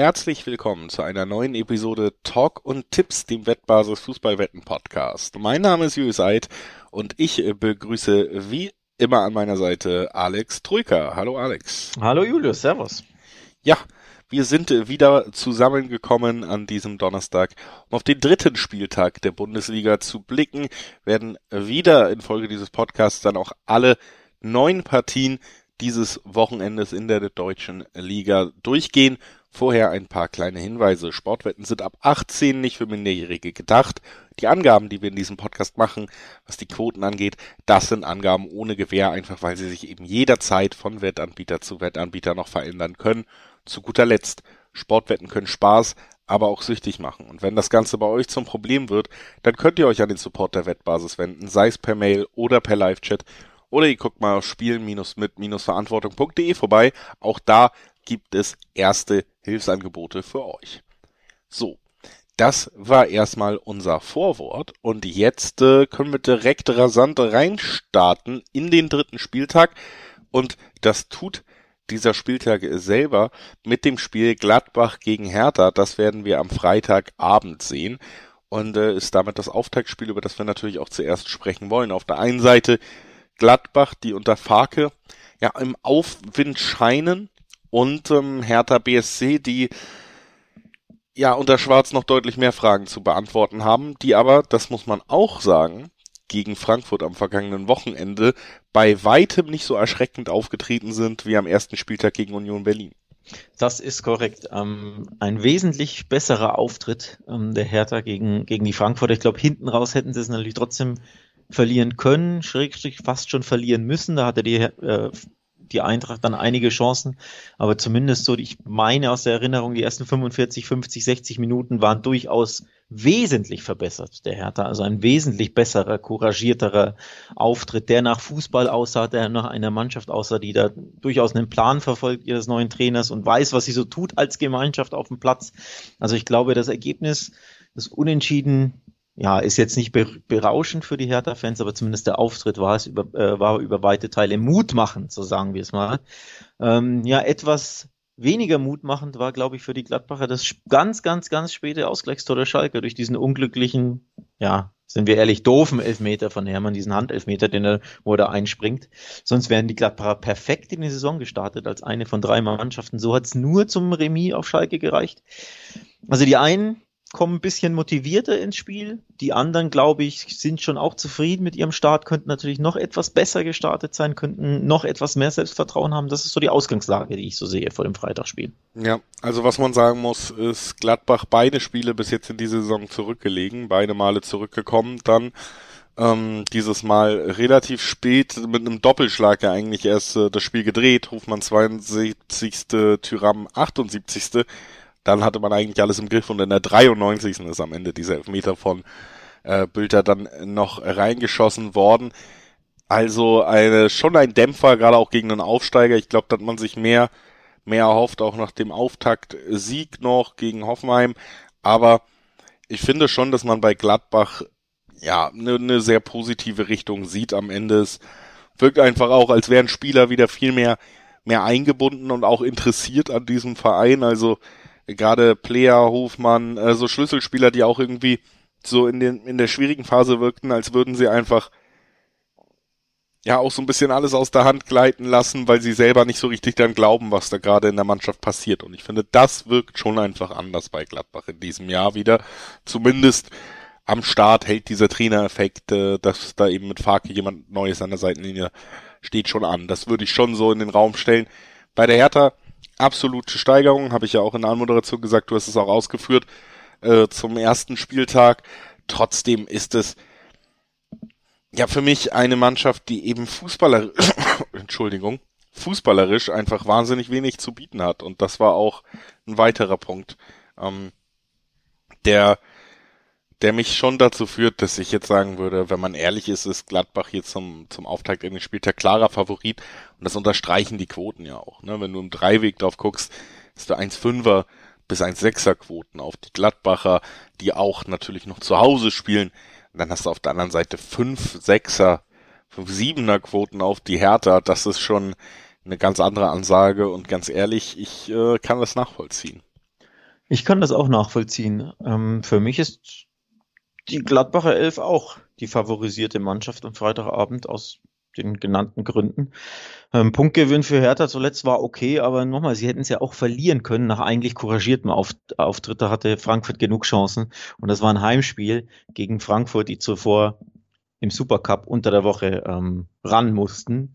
Herzlich willkommen zu einer neuen Episode Talk und Tipps, dem Wettbasis Fußballwetten Podcast. Mein Name ist Julius Eid und ich begrüße wie immer an meiner Seite Alex Troika. Hallo Alex. Hallo Julius, Servus. Ja, wir sind wieder zusammengekommen an diesem Donnerstag, um auf den dritten Spieltag der Bundesliga zu blicken, werden wieder in Folge dieses Podcasts dann auch alle neun Partien dieses Wochenendes in der deutschen Liga durchgehen. Vorher ein paar kleine Hinweise. Sportwetten sind ab 18 nicht für Minderjährige gedacht. Die Angaben, die wir in diesem Podcast machen, was die Quoten angeht, das sind Angaben ohne Gewähr, einfach weil sie sich eben jederzeit von Wettanbieter zu Wettanbieter noch verändern können. Zu guter Letzt, Sportwetten können Spaß, aber auch süchtig machen. Und wenn das Ganze bei euch zum Problem wird, dann könnt ihr euch an den Support der Wettbasis wenden, sei es per Mail oder per Live-Chat oder ihr guckt mal auf spielen-mit-verantwortung.de vorbei. Auch da gibt es erste Hilfsangebote für euch. So, das war erstmal unser Vorwort und jetzt äh, können wir direkt rasant reinstarten in den dritten Spieltag und das tut dieser Spieltag selber mit dem Spiel Gladbach gegen Hertha. Das werden wir am Freitagabend sehen und äh, ist damit das Auftaktspiel, über das wir natürlich auch zuerst sprechen wollen. Auf der einen Seite Gladbach, die unter Farke ja im Aufwind scheinen und ähm, Hertha BSC, die ja unter Schwarz noch deutlich mehr Fragen zu beantworten haben, die aber, das muss man auch sagen, gegen Frankfurt am vergangenen Wochenende bei weitem nicht so erschreckend aufgetreten sind wie am ersten Spieltag gegen Union Berlin. Das ist korrekt. Ähm, ein wesentlich besserer Auftritt ähm, der Hertha gegen, gegen die Frankfurter. Ich glaube, hinten raus hätten sie es natürlich trotzdem verlieren können, schrägstrich fast schon verlieren müssen. Da hatte die, äh, die Eintracht dann einige Chancen, aber zumindest so, ich meine aus der Erinnerung, die ersten 45, 50, 60 Minuten waren durchaus wesentlich verbessert, der Hertha. Also ein wesentlich besserer, couragierterer Auftritt, der nach Fußball aussah, der nach einer Mannschaft aussah, die da durchaus einen Plan verfolgt ihres neuen Trainers und weiß, was sie so tut als Gemeinschaft auf dem Platz. Also ich glaube, das Ergebnis, das Unentschieden ja, ist jetzt nicht berauschend für die Hertha-Fans, aber zumindest der Auftritt war es über, äh, war über weite Teile mutmachend, so sagen wir es mal. Ähm, ja, etwas weniger mutmachend war, glaube ich, für die Gladbacher das ganz, ganz, ganz späte Ausgleichstor der Schalke durch diesen unglücklichen, ja, sind wir ehrlich, doofen Elfmeter von Hermann, diesen Handelfmeter, den er, wo er einspringt. Sonst wären die Gladbacher perfekt in die Saison gestartet als eine von drei Mannschaften. So hat es nur zum Remis auf Schalke gereicht. Also die einen kommen ein bisschen motivierter ins Spiel. Die anderen, glaube ich, sind schon auch zufrieden mit ihrem Start, könnten natürlich noch etwas besser gestartet sein, könnten noch etwas mehr Selbstvertrauen haben. Das ist so die Ausgangslage, die ich so sehe vor dem Freitagsspiel. Ja, also was man sagen muss, ist Gladbach beide Spiele bis jetzt in dieser Saison zurückgelegen, beide Male zurückgekommen, dann ähm, dieses Mal relativ spät mit einem Doppelschlag ja eigentlich erst äh, das Spiel gedreht, Hofmann 72. Tyram 78 dann hatte man eigentlich alles im Griff und in der 93. ist am Ende dieser Elfmeter von äh, Bülter dann noch reingeschossen worden. Also eine, schon ein Dämpfer, gerade auch gegen einen Aufsteiger. Ich glaube, da hat man sich mehr, mehr erhofft, auch nach dem Auftakt-Sieg noch gegen Hoffenheim. Aber ich finde schon, dass man bei Gladbach ja eine ne sehr positive Richtung sieht am Ende. Es wirkt einfach auch, als wären Spieler wieder viel mehr, mehr eingebunden und auch interessiert an diesem Verein. Also gerade Player, Hofmann, äh, so Schlüsselspieler, die auch irgendwie so in den in der schwierigen Phase wirkten, als würden sie einfach ja auch so ein bisschen alles aus der Hand gleiten lassen, weil sie selber nicht so richtig dann glauben, was da gerade in der Mannschaft passiert. Und ich finde, das wirkt schon einfach anders bei Gladbach in diesem Jahr wieder. Zumindest am Start hält dieser Trainereffekt, äh, dass da eben mit Farke jemand Neues an der Seitenlinie steht schon an. Das würde ich schon so in den Raum stellen. Bei der Hertha absolute Steigerung, habe ich ja auch in der Anmoderation gesagt, du hast es auch ausgeführt, äh, zum ersten Spieltag. Trotzdem ist es ja für mich eine Mannschaft, die eben fußballerisch, Entschuldigung, fußballerisch einfach wahnsinnig wenig zu bieten hat. Und das war auch ein weiterer Punkt, ähm, der der mich schon dazu führt, dass ich jetzt sagen würde, wenn man ehrlich ist, ist Gladbach hier zum, zum Auftakt in den Spieltag klarer Favorit. Und das unterstreichen die Quoten ja auch. Ne? Wenn du im Dreiweg drauf guckst, hast du 1,5er bis 1,6er Quoten auf die Gladbacher, die auch natürlich noch zu Hause spielen. Und dann hast du auf der anderen Seite 5, 6er, 5, 7er Quoten auf die Hertha. Das ist schon eine ganz andere Ansage und ganz ehrlich, ich äh, kann das nachvollziehen. Ich kann das auch nachvollziehen. Ähm, für mich ist die Gladbacher Elf auch die favorisierte Mannschaft am Freitagabend aus den genannten Gründen. Ähm, Punktgewinn für Hertha zuletzt war okay, aber nochmal, sie hätten es ja auch verlieren können nach eigentlich couragiertem Auf Auftritt. Da hatte Frankfurt genug Chancen und das war ein Heimspiel gegen Frankfurt, die zuvor im Supercup unter der Woche ähm, ran mussten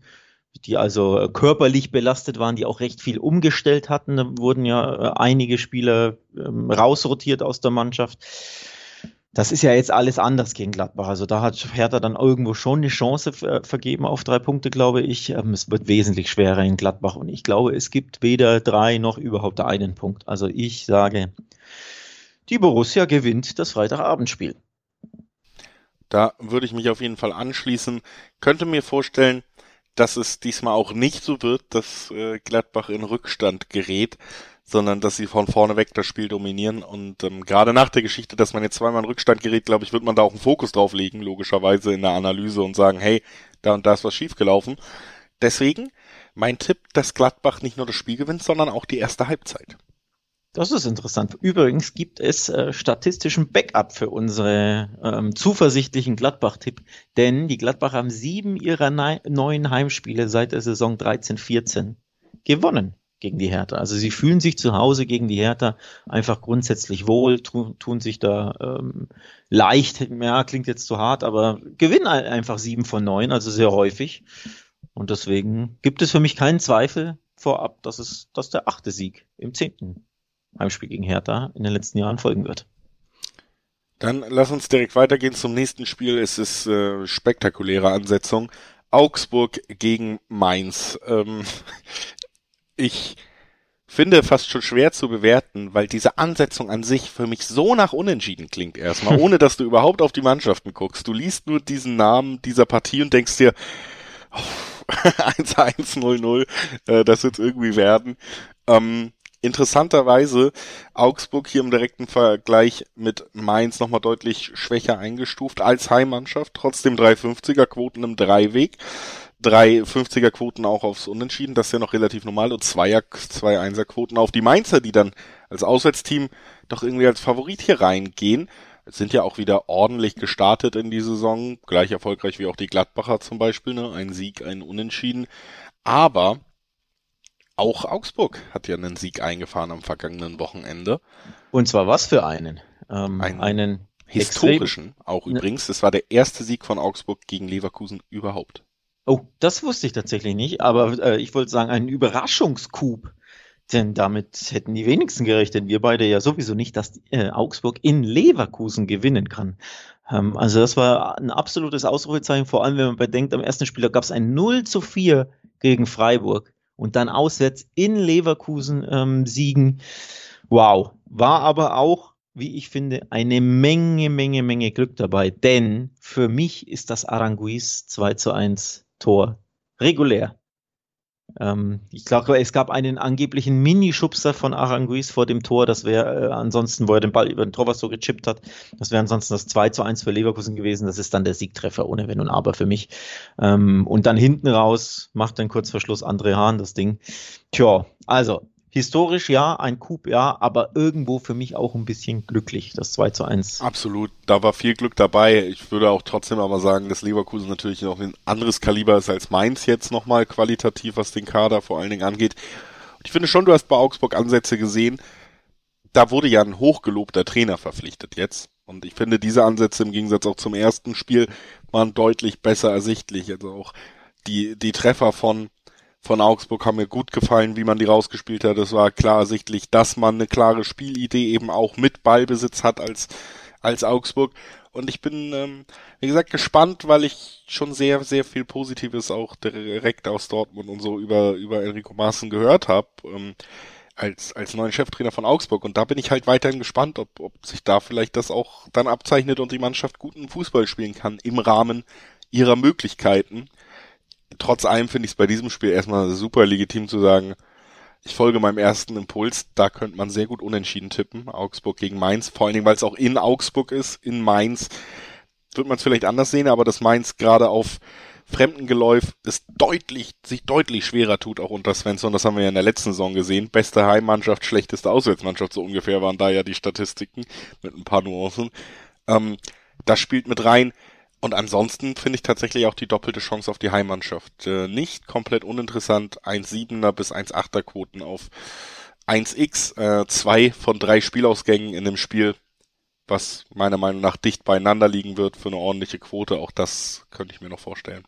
die also äh, körperlich belastet waren, die auch recht viel umgestellt hatten. Da wurden ja äh, einige Spieler ähm, rausrotiert aus der Mannschaft. Das ist ja jetzt alles anders gegen Gladbach. Also da hat Hertha dann irgendwo schon eine Chance äh, vergeben auf drei Punkte, glaube ich. Ähm, es wird wesentlich schwerer in Gladbach und ich glaube, es gibt weder drei noch überhaupt einen Punkt. Also ich sage, die Borussia gewinnt das Freitagabendspiel. Da würde ich mich auf jeden Fall anschließen. Könnte mir vorstellen, dass es diesmal auch nicht so wird, dass äh, Gladbach in Rückstand gerät, sondern dass sie von vorne weg das Spiel dominieren. Und ähm, gerade nach der Geschichte, dass man jetzt zweimal in Rückstand gerät, glaube ich, wird man da auch einen Fokus drauf legen, logischerweise in der Analyse und sagen, hey, da und da ist was schiefgelaufen. Deswegen mein Tipp, dass Gladbach nicht nur das Spiel gewinnt, sondern auch die erste Halbzeit. Das ist interessant. Übrigens gibt es äh, statistischen Backup für unsere ähm, zuversichtlichen Gladbach-Tipp, denn die Gladbach haben sieben ihrer neuen Heimspiele seit der Saison 13-14 gewonnen gegen die Hertha. Also sie fühlen sich zu Hause gegen die Hertha einfach grundsätzlich wohl, tun, tun sich da ähm, leicht, ja, klingt jetzt zu hart, aber gewinnen einfach sieben von neun, also sehr häufig. Und deswegen gibt es für mich keinen Zweifel vorab, dass es, dass der achte Sieg im zehnten Heimspiel gegen Hertha in den letzten Jahren folgen wird. Dann lass uns direkt weitergehen zum nächsten Spiel. Es ist äh, spektakuläre Ansetzung. Augsburg gegen Mainz. Ähm, ich finde fast schon schwer zu bewerten, weil diese Ansetzung an sich für mich so nach Unentschieden klingt erstmal, ohne dass du überhaupt auf die Mannschaften guckst. Du liest nur diesen Namen dieser Partie und denkst dir, oh, 1-1-0-0, äh, das wird irgendwie werden. Ähm, Interessanterweise Augsburg hier im direkten Vergleich mit Mainz nochmal deutlich schwächer eingestuft als Heimmannschaft. Trotzdem 350er Quoten im Dreiweg. 350er Quoten auch aufs Unentschieden, das ist ja noch relativ normal. Und 2er, 2 1er Quoten auf die Mainzer, die dann als Auswärtsteam doch irgendwie als Favorit hier reingehen. Sind ja auch wieder ordentlich gestartet in die Saison. Gleich erfolgreich wie auch die Gladbacher zum Beispiel. Ne? Ein Sieg, ein Unentschieden. Aber auch Augsburg hat ja einen Sieg eingefahren am vergangenen Wochenende. Und zwar was für einen? Ähm, einen, einen historischen, extrem, auch übrigens. Das war der erste Sieg von Augsburg gegen Leverkusen überhaupt. Oh, das wusste ich tatsächlich nicht, aber äh, ich wollte sagen, einen Überraschungscoup. Denn damit hätten die wenigsten gerechnet, wir beide ja sowieso nicht, dass äh, Augsburg in Leverkusen gewinnen kann. Ähm, also das war ein absolutes Ausrufezeichen, vor allem wenn man bedenkt, am ersten Spieler gab es ein 0 zu 4 gegen Freiburg und dann auswärts in Leverkusen ähm, siegen. Wow. War aber auch, wie ich finde, eine Menge, Menge, Menge Glück dabei. Denn für mich ist das Aranguiz 2 zu 1 Tor regulär. Ähm, ich glaube, es gab einen angeblichen Mini-Schubser von Aranguiz vor dem Tor. Das wäre äh, ansonsten, wo er den Ball über den Torwart so gechippt hat, das wäre ansonsten das 2 zu 1 für Leverkusen gewesen. Das ist dann der Siegtreffer ohne Wenn und Aber für mich. Ähm, und dann hinten raus macht dann kurz vor Schluss André Hahn das Ding. Tja, also historisch ja, ein Coup ja, aber irgendwo für mich auch ein bisschen glücklich, das 2 zu 1. Absolut, da war viel Glück dabei. Ich würde auch trotzdem aber sagen, dass Leverkusen natürlich noch ein anderes Kaliber ist als Mainz jetzt nochmal qualitativ, was den Kader vor allen Dingen angeht. Ich finde schon, du hast bei Augsburg Ansätze gesehen. Da wurde ja ein hochgelobter Trainer verpflichtet jetzt. Und ich finde, diese Ansätze im Gegensatz auch zum ersten Spiel waren deutlich besser ersichtlich. Also auch die, die Treffer von von Augsburg haben mir gut gefallen, wie man die rausgespielt hat. Es war klar ersichtlich, dass man eine klare Spielidee eben auch mit Ballbesitz hat als, als Augsburg. Und ich bin, ähm, wie gesagt, gespannt, weil ich schon sehr, sehr viel Positives auch direkt aus Dortmund und so über, über Enrico Maaßen gehört habe. Ähm, als, als neuen Cheftrainer von Augsburg. Und da bin ich halt weiterhin gespannt, ob, ob sich da vielleicht das auch dann abzeichnet und die Mannschaft guten Fußball spielen kann im Rahmen ihrer Möglichkeiten trotz allem finde ich es bei diesem Spiel erstmal super legitim zu sagen, ich folge meinem ersten Impuls. Da könnte man sehr gut unentschieden tippen. Augsburg gegen Mainz. Vor allen Dingen, weil es auch in Augsburg ist. In Mainz wird man es vielleicht anders sehen, aber dass Mainz gerade auf Fremdengeläuf ist deutlich, sich deutlich schwerer tut, auch unter Svensson. Das haben wir ja in der letzten Saison gesehen. Beste Heimmannschaft, schlechteste Auswärtsmannschaft, so ungefähr waren da ja die Statistiken mit ein paar Nuancen. Ähm, das spielt mit rein. Und ansonsten finde ich tatsächlich auch die doppelte Chance auf die Heimmannschaft äh, nicht komplett uninteressant. 1,7er bis 1,8er Quoten auf 1x, äh, zwei von drei Spielausgängen in dem Spiel, was meiner Meinung nach dicht beieinander liegen wird für eine ordentliche Quote. Auch das könnte ich mir noch vorstellen.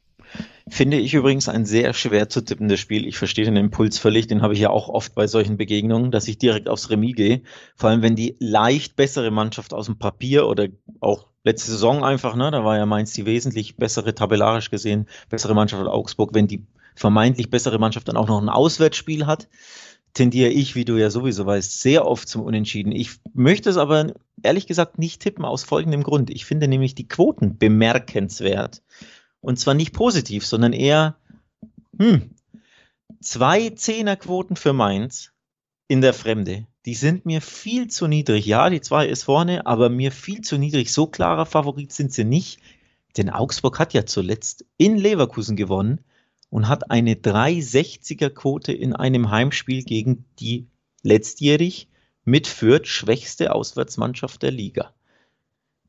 Finde ich übrigens ein sehr schwer zu tippendes Spiel. Ich verstehe den Impuls völlig, den habe ich ja auch oft bei solchen Begegnungen, dass ich direkt aufs Remis gehe. Vor allem, wenn die leicht bessere Mannschaft aus dem Papier oder auch letzte Saison einfach, ne, da war ja Mainz die wesentlich bessere, tabellarisch gesehen, bessere Mannschaft als Augsburg, wenn die vermeintlich bessere Mannschaft dann auch noch ein Auswärtsspiel hat, tendiere ich, wie du ja sowieso weißt, sehr oft zum Unentschieden. Ich möchte es aber ehrlich gesagt nicht tippen aus folgendem Grund. Ich finde nämlich die Quoten bemerkenswert. Und zwar nicht positiv, sondern eher, hm, zwei Zehnerquoten für Mainz in der Fremde. Die sind mir viel zu niedrig. Ja, die zwei ist vorne, aber mir viel zu niedrig. So klarer Favorit sind sie nicht. Denn Augsburg hat ja zuletzt in Leverkusen gewonnen und hat eine 360er Quote in einem Heimspiel gegen die letztjährig mit Fürth schwächste Auswärtsmannschaft der Liga.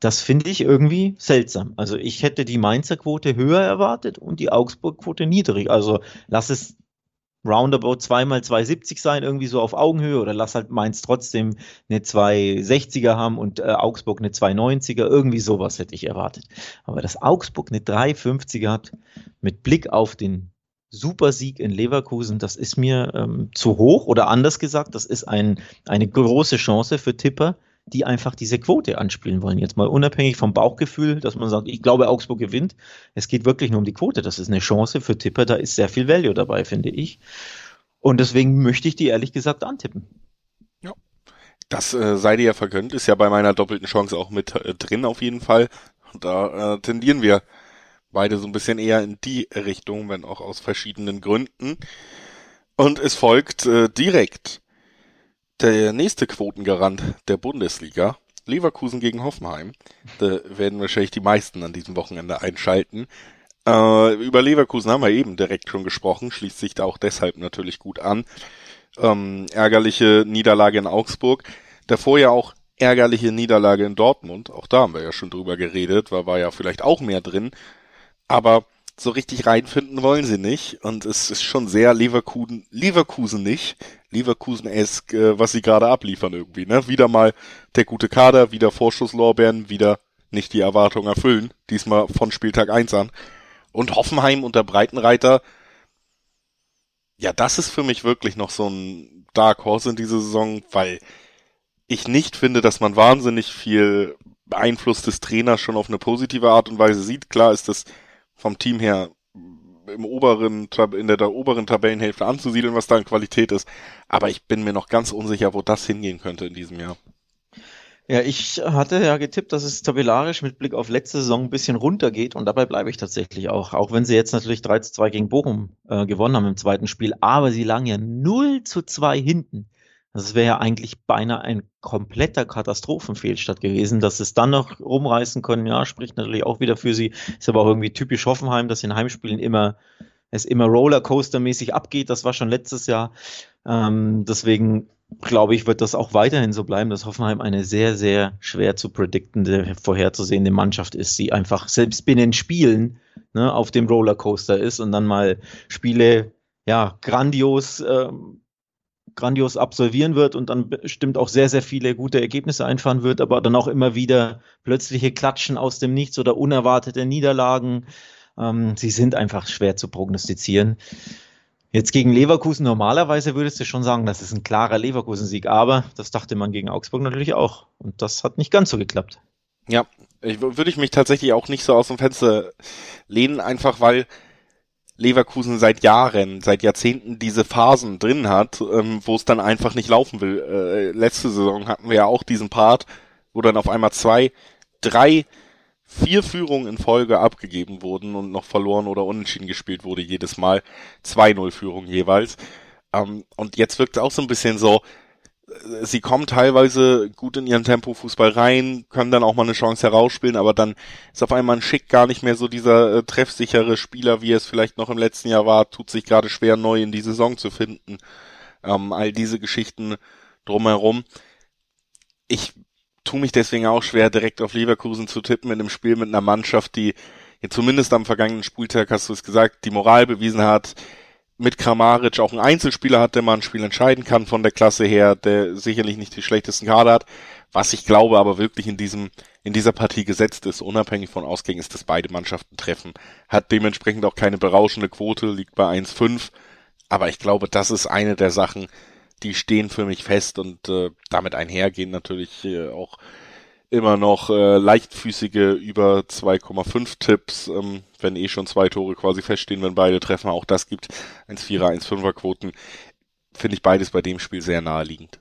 Das finde ich irgendwie seltsam. Also ich hätte die Mainzer Quote höher erwartet und die Augsburg Quote niedrig. Also lass es roundabout zweimal 270 sein, irgendwie so auf Augenhöhe oder lass halt Mainz trotzdem eine 260er haben und äh, Augsburg eine 290er, irgendwie sowas hätte ich erwartet. Aber dass Augsburg eine 350er hat, mit Blick auf den Supersieg in Leverkusen, das ist mir ähm, zu hoch oder anders gesagt, das ist ein, eine große Chance für Tipper, die einfach diese Quote anspielen wollen. Jetzt mal unabhängig vom Bauchgefühl, dass man sagt, ich glaube, Augsburg gewinnt. Es geht wirklich nur um die Quote. Das ist eine Chance für Tipper. Da ist sehr viel Value dabei, finde ich. Und deswegen möchte ich die ehrlich gesagt antippen. Ja. Das äh, sei dir ja vergönnt, ist ja bei meiner doppelten Chance auch mit äh, drin auf jeden Fall. Da äh, tendieren wir beide so ein bisschen eher in die Richtung, wenn auch aus verschiedenen Gründen. Und es folgt äh, direkt der nächste Quotengarant der Bundesliga, Leverkusen gegen Hoffenheim, da werden wahrscheinlich die meisten an diesem Wochenende einschalten. Äh, über Leverkusen haben wir eben direkt schon gesprochen, schließt sich da auch deshalb natürlich gut an. Ähm, ärgerliche Niederlage in Augsburg, davor ja auch ärgerliche Niederlage in Dortmund, auch da haben wir ja schon drüber geredet, war, war ja vielleicht auch mehr drin, aber so richtig reinfinden wollen sie nicht. Und es ist schon sehr Leverkusen, Leverkusen nicht, Leverkusen-esk, äh, was sie gerade abliefern irgendwie, ne? Wieder mal der gute Kader, wieder Vorschusslorbeeren, wieder nicht die Erwartungen erfüllen, diesmal von Spieltag 1 an. Und Hoffenheim unter Breitenreiter, ja, das ist für mich wirklich noch so ein Dark Horse in dieser Saison, weil ich nicht finde, dass man wahnsinnig viel Einfluss des Trainers schon auf eine positive Art und Weise sieht. Klar ist das vom Team her im oberen, in der, der oberen Tabellenhälfte anzusiedeln, was da in Qualität ist. Aber ich bin mir noch ganz unsicher, wo das hingehen könnte in diesem Jahr. Ja, ich hatte ja getippt, dass es tabellarisch mit Blick auf letzte Saison ein bisschen runtergeht und dabei bleibe ich tatsächlich auch. Auch wenn sie jetzt natürlich 3 zu 2 gegen Bochum äh, gewonnen haben im zweiten Spiel, aber sie lagen ja 0 zu 2 hinten. Das wäre ja eigentlich beinahe ein kompletter Katastrophenfehlstart gewesen, dass es dann noch rumreißen können. Ja, spricht natürlich auch wieder für sie. Ist aber auch irgendwie typisch Hoffenheim, dass in Heimspielen immer es immer Rollercoaster-mäßig abgeht. Das war schon letztes Jahr. Ähm, deswegen glaube ich, wird das auch weiterhin so bleiben, dass Hoffenheim eine sehr, sehr schwer zu prediktende, vorherzusehende Mannschaft ist, die einfach selbst binnen Spielen ne, auf dem Rollercoaster ist und dann mal Spiele ja grandios ähm, grandios absolvieren wird und dann bestimmt auch sehr, sehr viele gute Ergebnisse einfahren wird, aber dann auch immer wieder plötzliche Klatschen aus dem Nichts oder unerwartete Niederlagen. Ähm, sie sind einfach schwer zu prognostizieren. Jetzt gegen Leverkusen normalerweise würdest du schon sagen, das ist ein klarer Leverkusen-Sieg, aber das dachte man gegen Augsburg natürlich auch. Und das hat nicht ganz so geklappt. Ja, ich, würde ich mich tatsächlich auch nicht so aus dem Fenster lehnen, einfach weil Leverkusen seit Jahren, seit Jahrzehnten diese Phasen drin hat, ähm, wo es dann einfach nicht laufen will. Äh, letzte Saison hatten wir ja auch diesen Part, wo dann auf einmal zwei, drei, vier Führungen in Folge abgegeben wurden und noch verloren oder unentschieden gespielt wurde jedes Mal. 2-0 Führung jeweils. Ähm, und jetzt wirkt es auch so ein bisschen so, sie kommen teilweise gut in ihren Tempo-Fußball rein, können dann auch mal eine Chance herausspielen, aber dann ist auf einmal ein Schick gar nicht mehr so dieser äh, treffsichere Spieler, wie es vielleicht noch im letzten Jahr war, tut sich gerade schwer neu in die Saison zu finden. Ähm, all diese Geschichten drumherum. Ich tue mich deswegen auch schwer, direkt auf Leverkusen zu tippen in einem Spiel mit einer Mannschaft, die ja, zumindest am vergangenen Spieltag, hast du es gesagt, die Moral bewiesen hat, mit Kramaric auch einen Einzelspieler hat, der mal ein Spiel entscheiden kann von der Klasse her, der sicherlich nicht die schlechtesten Kader hat. Was ich glaube aber wirklich in diesem, in dieser Partie gesetzt ist, unabhängig von Ausgängen, ist, dass beide Mannschaften treffen. Hat dementsprechend auch keine berauschende Quote, liegt bei 1,5. Aber ich glaube, das ist eine der Sachen, die stehen für mich fest und äh, damit einhergehen natürlich äh, auch immer noch äh, leichtfüßige über 2,5 Tipps, ähm, wenn eh schon zwei Tore quasi feststehen, wenn beide treffen. Auch das gibt 1,4er, 1,5er Quoten. Finde ich beides bei dem Spiel sehr naheliegend.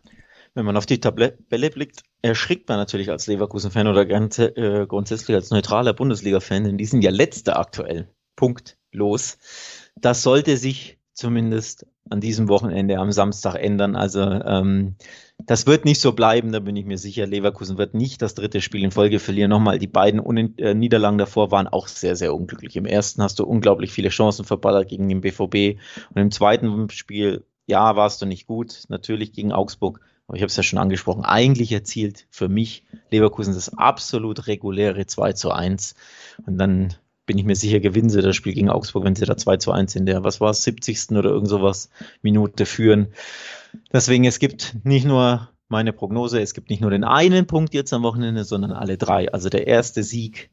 Wenn man auf die Tabelle blickt, erschrickt man natürlich als Leverkusen-Fan oder ganz, äh, grundsätzlich als neutraler Bundesliga-Fan, denn die sind ja letzte aktuell. Punkt. Los. Das sollte sich zumindest an diesem Wochenende am Samstag ändern. Also ähm, das wird nicht so bleiben, da bin ich mir sicher. Leverkusen wird nicht das dritte Spiel in Folge verlieren. Nochmal, die beiden Un äh, Niederlagen davor waren auch sehr, sehr unglücklich. Im ersten hast du unglaublich viele Chancen verballert gegen den BVB und im zweiten Spiel, ja, warst du nicht gut, natürlich gegen Augsburg. Aber ich habe es ja schon angesprochen, eigentlich erzielt für mich Leverkusen das absolut reguläre 2 zu 1. Und dann bin ich mir sicher, gewinnen sie das Spiel gegen Augsburg, wenn sie da 2 zu 1 in der, was war es, 70. oder irgend sowas Minute führen. Deswegen, es gibt nicht nur meine Prognose, es gibt nicht nur den einen Punkt jetzt am Wochenende, sondern alle drei. Also der erste Sieg,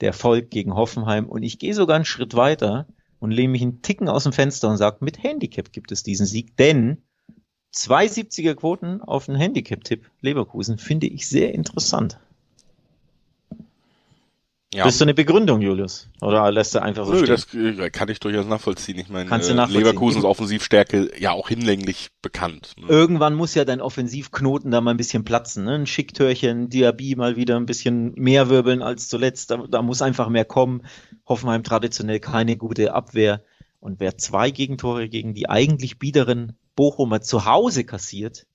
der Erfolg gegen Hoffenheim. Und ich gehe sogar einen Schritt weiter und lehne mich einen Ticken aus dem Fenster und sage, mit Handicap gibt es diesen Sieg, denn 270er Quoten auf einen Handicap-Tipp Leverkusen finde ich sehr interessant. Ja. Bist du eine Begründung, Julius? Oder lässt er einfach so Nö, stehen? das kann ich durchaus nachvollziehen. Ich meine, Kannst du äh, Leverkusens Offensivstärke ja auch hinlänglich bekannt. Ne? Irgendwann muss ja dein Offensivknoten da mal ein bisschen platzen. Ne? Ein Schicktörchen, Diaby mal wieder ein bisschen mehr wirbeln als zuletzt. Da, da muss einfach mehr kommen. Hoffenheim traditionell keine gute Abwehr. Und wer zwei Gegentore gegen die eigentlich biederen Bochumer zu Hause kassiert,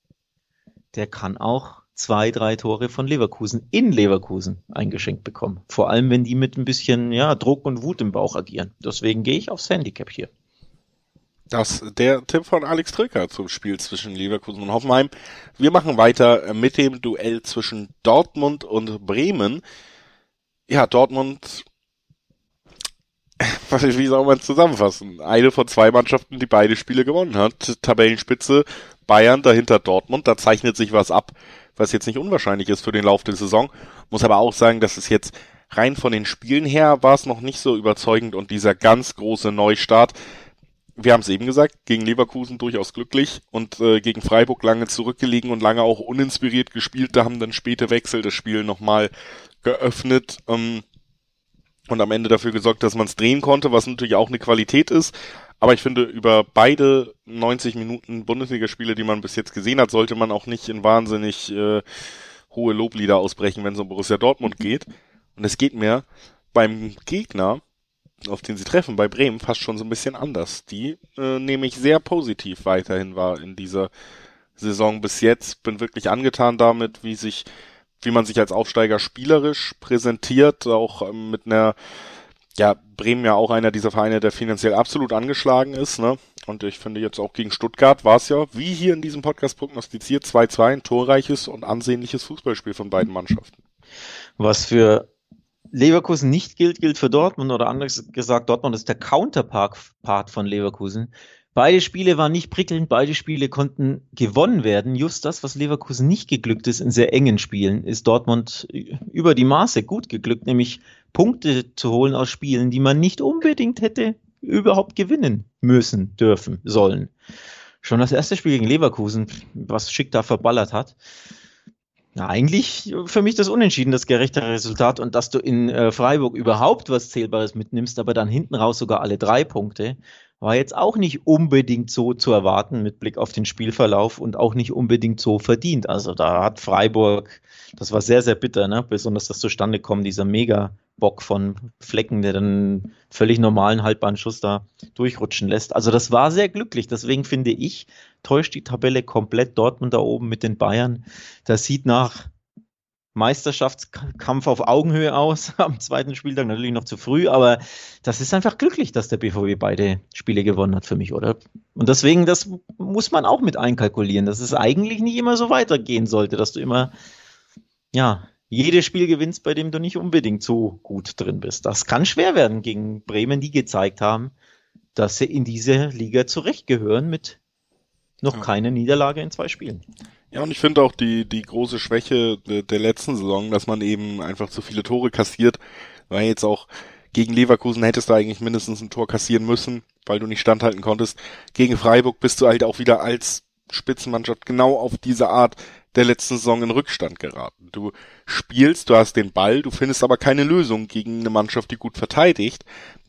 der kann auch zwei, drei Tore von Leverkusen in Leverkusen eingeschenkt bekommen. Vor allem, wenn die mit ein bisschen ja, Druck und Wut im Bauch agieren. Deswegen gehe ich aufs Handicap hier. Das der Tipp von Alex Trücker zum Spiel zwischen Leverkusen und Hoffenheim. Wir machen weiter mit dem Duell zwischen Dortmund und Bremen. Ja, Dortmund, wie soll man zusammenfassen? Eine von zwei Mannschaften, die beide Spiele gewonnen hat. Tabellenspitze Bayern, dahinter Dortmund. Da zeichnet sich was ab was jetzt nicht unwahrscheinlich ist für den Lauf der Saison. Muss aber auch sagen, dass es jetzt rein von den Spielen her war es noch nicht so überzeugend und dieser ganz große Neustart, wir haben es eben gesagt, gegen Leverkusen durchaus glücklich und äh, gegen Freiburg lange zurückgelegen und lange auch uninspiriert gespielt. Da haben dann späte Wechsel das Spiel nochmal geöffnet ähm, und am Ende dafür gesorgt, dass man es drehen konnte, was natürlich auch eine Qualität ist. Aber ich finde, über beide 90 Minuten Bundesligaspiele, die man bis jetzt gesehen hat, sollte man auch nicht in wahnsinnig äh, hohe Loblieder ausbrechen, wenn es um Borussia Dortmund geht. Und es geht mir beim Gegner, auf den sie treffen, bei Bremen, fast schon so ein bisschen anders. Die äh, nehme ich sehr positiv weiterhin wahr in dieser Saison bis jetzt. Bin wirklich angetan damit, wie sich, wie man sich als Aufsteiger spielerisch präsentiert, auch ähm, mit einer ja, Bremen ja auch einer dieser Vereine, der finanziell absolut angeschlagen ist, ne? Und ich finde jetzt auch gegen Stuttgart war es ja, wie hier in diesem Podcast prognostiziert, 2-2 ein torreiches und ansehnliches Fußballspiel von beiden Mannschaften. Was für Leverkusen nicht gilt, gilt für Dortmund oder anders gesagt, Dortmund ist der Counterpart von Leverkusen. Beide Spiele waren nicht prickelnd, beide Spiele konnten gewonnen werden. Just das, was Leverkusen nicht geglückt ist in sehr engen Spielen, ist Dortmund über die Maße gut geglückt, nämlich Punkte zu holen aus Spielen, die man nicht unbedingt hätte überhaupt gewinnen müssen, dürfen, sollen. Schon das erste Spiel gegen Leverkusen, was Schick da verballert hat, ja, eigentlich für mich das Unentschieden, das gerechte Resultat und dass du in äh, Freiburg überhaupt was Zählbares mitnimmst, aber dann hinten raus sogar alle drei Punkte, war jetzt auch nicht unbedingt so zu erwarten mit Blick auf den Spielverlauf und auch nicht unbedingt so verdient. Also da hat Freiburg, das war sehr, sehr bitter, ne? besonders das Zustandekommen dieser mega Bock von Flecken, der dann völlig normalen haltbaren Schuss da durchrutschen lässt. Also das war sehr glücklich. Deswegen finde ich, täuscht die Tabelle komplett Dortmund da oben mit den Bayern. Das sieht nach Meisterschaftskampf auf Augenhöhe aus am zweiten Spieltag, natürlich noch zu früh, aber das ist einfach glücklich, dass der BVB beide Spiele gewonnen hat für mich, oder? Und deswegen, das muss man auch mit einkalkulieren, dass es eigentlich nicht immer so weitergehen sollte, dass du immer, ja, jedes Spiel gewinnst, bei dem du nicht unbedingt so gut drin bist. Das kann schwer werden gegen Bremen, die gezeigt haben, dass sie in diese Liga zurechtgehören mit noch ja. keine Niederlage in zwei Spielen. Ja, und ich finde auch die, die große Schwäche der, der letzten Saison, dass man eben einfach zu viele Tore kassiert, weil jetzt auch gegen Leverkusen hättest du eigentlich mindestens ein Tor kassieren müssen, weil du nicht standhalten konntest. Gegen Freiburg bist du halt auch wieder als Spitzenmannschaft genau auf diese Art der letzten Saison in Rückstand geraten. Du spielst, du hast den Ball, du findest aber keine Lösung gegen eine Mannschaft, die gut verteidigt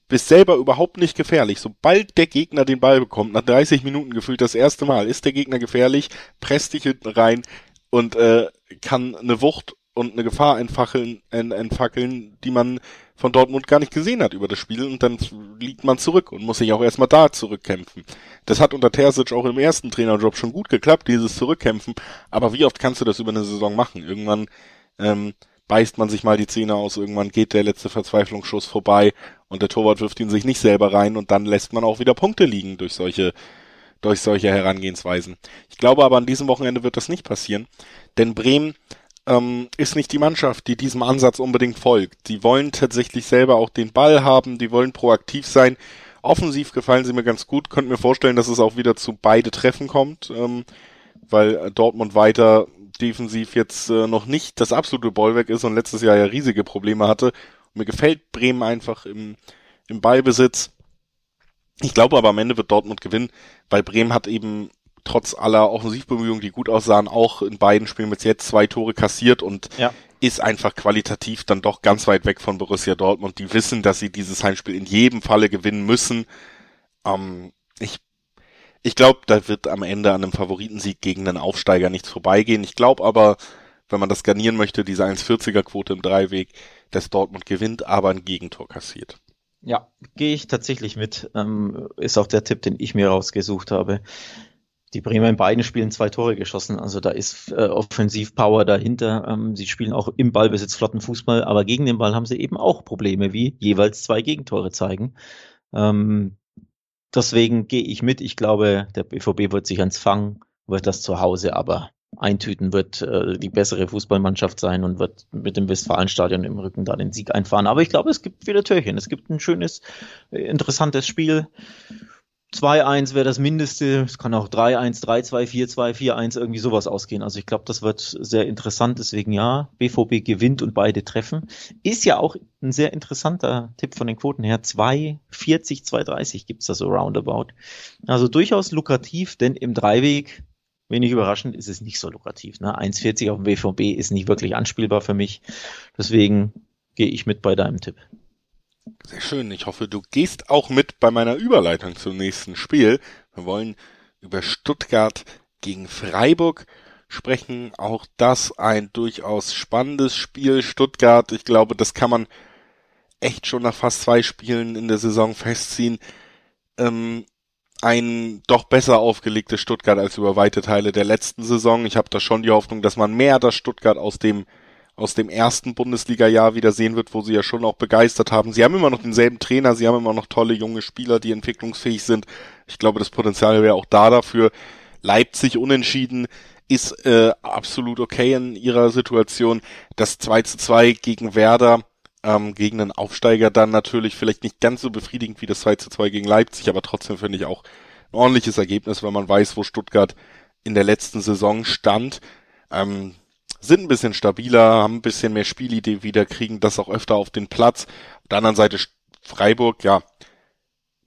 bist selber überhaupt nicht gefährlich. Sobald der Gegner den Ball bekommt, nach 30 Minuten gefühlt das erste Mal, ist der Gegner gefährlich, presst dich hinten rein und äh, kann eine Wucht und eine Gefahr entfackeln, entfackeln, die man von Dortmund gar nicht gesehen hat über das Spiel und dann liegt man zurück und muss sich auch erstmal da zurückkämpfen. Das hat unter Terzic auch im ersten Trainerjob schon gut geklappt, dieses Zurückkämpfen, aber wie oft kannst du das über eine Saison machen? Irgendwann ähm, beißt man sich mal die Zähne aus, irgendwann geht der letzte Verzweiflungsschuss vorbei und der Torwart wirft ihn sich nicht selber rein und dann lässt man auch wieder Punkte liegen durch solche durch solche Herangehensweisen. Ich glaube aber an diesem Wochenende wird das nicht passieren, denn Bremen ähm, ist nicht die Mannschaft, die diesem Ansatz unbedingt folgt. Die wollen tatsächlich selber auch den Ball haben, die wollen proaktiv sein. Offensiv gefallen sie mir ganz gut. Könnt mir vorstellen, dass es auch wieder zu beide Treffen kommt, ähm, weil Dortmund weiter defensiv jetzt äh, noch nicht das absolute Bollwerk ist und letztes Jahr ja riesige Probleme hatte. Und mir gefällt Bremen einfach im, im Ballbesitz. Ich glaube aber am Ende wird Dortmund gewinnen, weil Bremen hat eben trotz aller Offensivbemühungen, die gut aussahen, auch in beiden Spielen bis jetzt zwei Tore kassiert und ja. ist einfach qualitativ dann doch ganz weit weg von Borussia Dortmund. Die wissen, dass sie dieses Heimspiel in jedem Falle gewinnen müssen. Ähm, ich ich glaube, da wird am Ende an einem Favoritensieg gegen einen Aufsteiger nichts vorbeigehen. Ich glaube aber, wenn man das garnieren möchte, diese 1,40er Quote im Dreiweg, dass Dortmund gewinnt, aber ein Gegentor kassiert. Ja, gehe ich tatsächlich mit. Ähm, ist auch der Tipp, den ich mir rausgesucht habe. Die Bremer in beiden Spielen zwei Tore geschossen, also da ist äh, Offensivpower dahinter. Ähm, sie spielen auch im Ballbesitz flotten Fußball, aber gegen den Ball haben sie eben auch Probleme, wie jeweils zwei Gegentore zeigen. Ähm, Deswegen gehe ich mit. Ich glaube, der BVB wird sich ans Fangen, wird das zu Hause aber eintüten, wird äh, die bessere Fußballmannschaft sein und wird mit dem Westfalenstadion im Rücken da den Sieg einfahren. Aber ich glaube, es gibt wieder Türchen. Es gibt ein schönes, äh, interessantes Spiel. 2-1 wäre das Mindeste. Es kann auch 3-1, 3-2, 4-2, 4-1 irgendwie sowas ausgehen. Also ich glaube, das wird sehr interessant. Deswegen ja, BVB gewinnt und beide treffen. Ist ja auch ein sehr interessanter Tipp von den Quoten her. 2,40, 2,30 gibt's da so roundabout. Also durchaus lukrativ, denn im Dreiweg, wenig überraschend, ist es nicht so lukrativ. Ne? 1,40 auf dem BVB ist nicht wirklich anspielbar für mich. Deswegen gehe ich mit bei deinem Tipp. Sehr schön. Ich hoffe, du gehst auch mit bei meiner Überleitung zum nächsten Spiel. Wir wollen über Stuttgart gegen Freiburg sprechen. Auch das ein durchaus spannendes Spiel. Stuttgart, ich glaube, das kann man echt schon nach fast zwei Spielen in der Saison festziehen. Ähm, ein doch besser aufgelegtes Stuttgart als über weite Teile der letzten Saison. Ich habe da schon die Hoffnung, dass man mehr das Stuttgart aus dem aus dem ersten Bundesliga-Jahr wieder sehen wird, wo sie ja schon auch begeistert haben. Sie haben immer noch denselben Trainer, sie haben immer noch tolle junge Spieler, die entwicklungsfähig sind. Ich glaube, das Potenzial wäre auch da dafür. Leipzig unentschieden ist äh, absolut okay in ihrer Situation. Das 2 zu 2 gegen Werder, ähm, gegen einen Aufsteiger dann natürlich vielleicht nicht ganz so befriedigend wie das 2 zu 2 gegen Leipzig, aber trotzdem finde ich auch ein ordentliches Ergebnis, wenn man weiß, wo Stuttgart in der letzten Saison stand. Ähm, sind ein bisschen stabiler, haben ein bisschen mehr Spielidee wieder, kriegen das auch öfter auf den Platz. Auf der anderen Seite Freiburg, ja,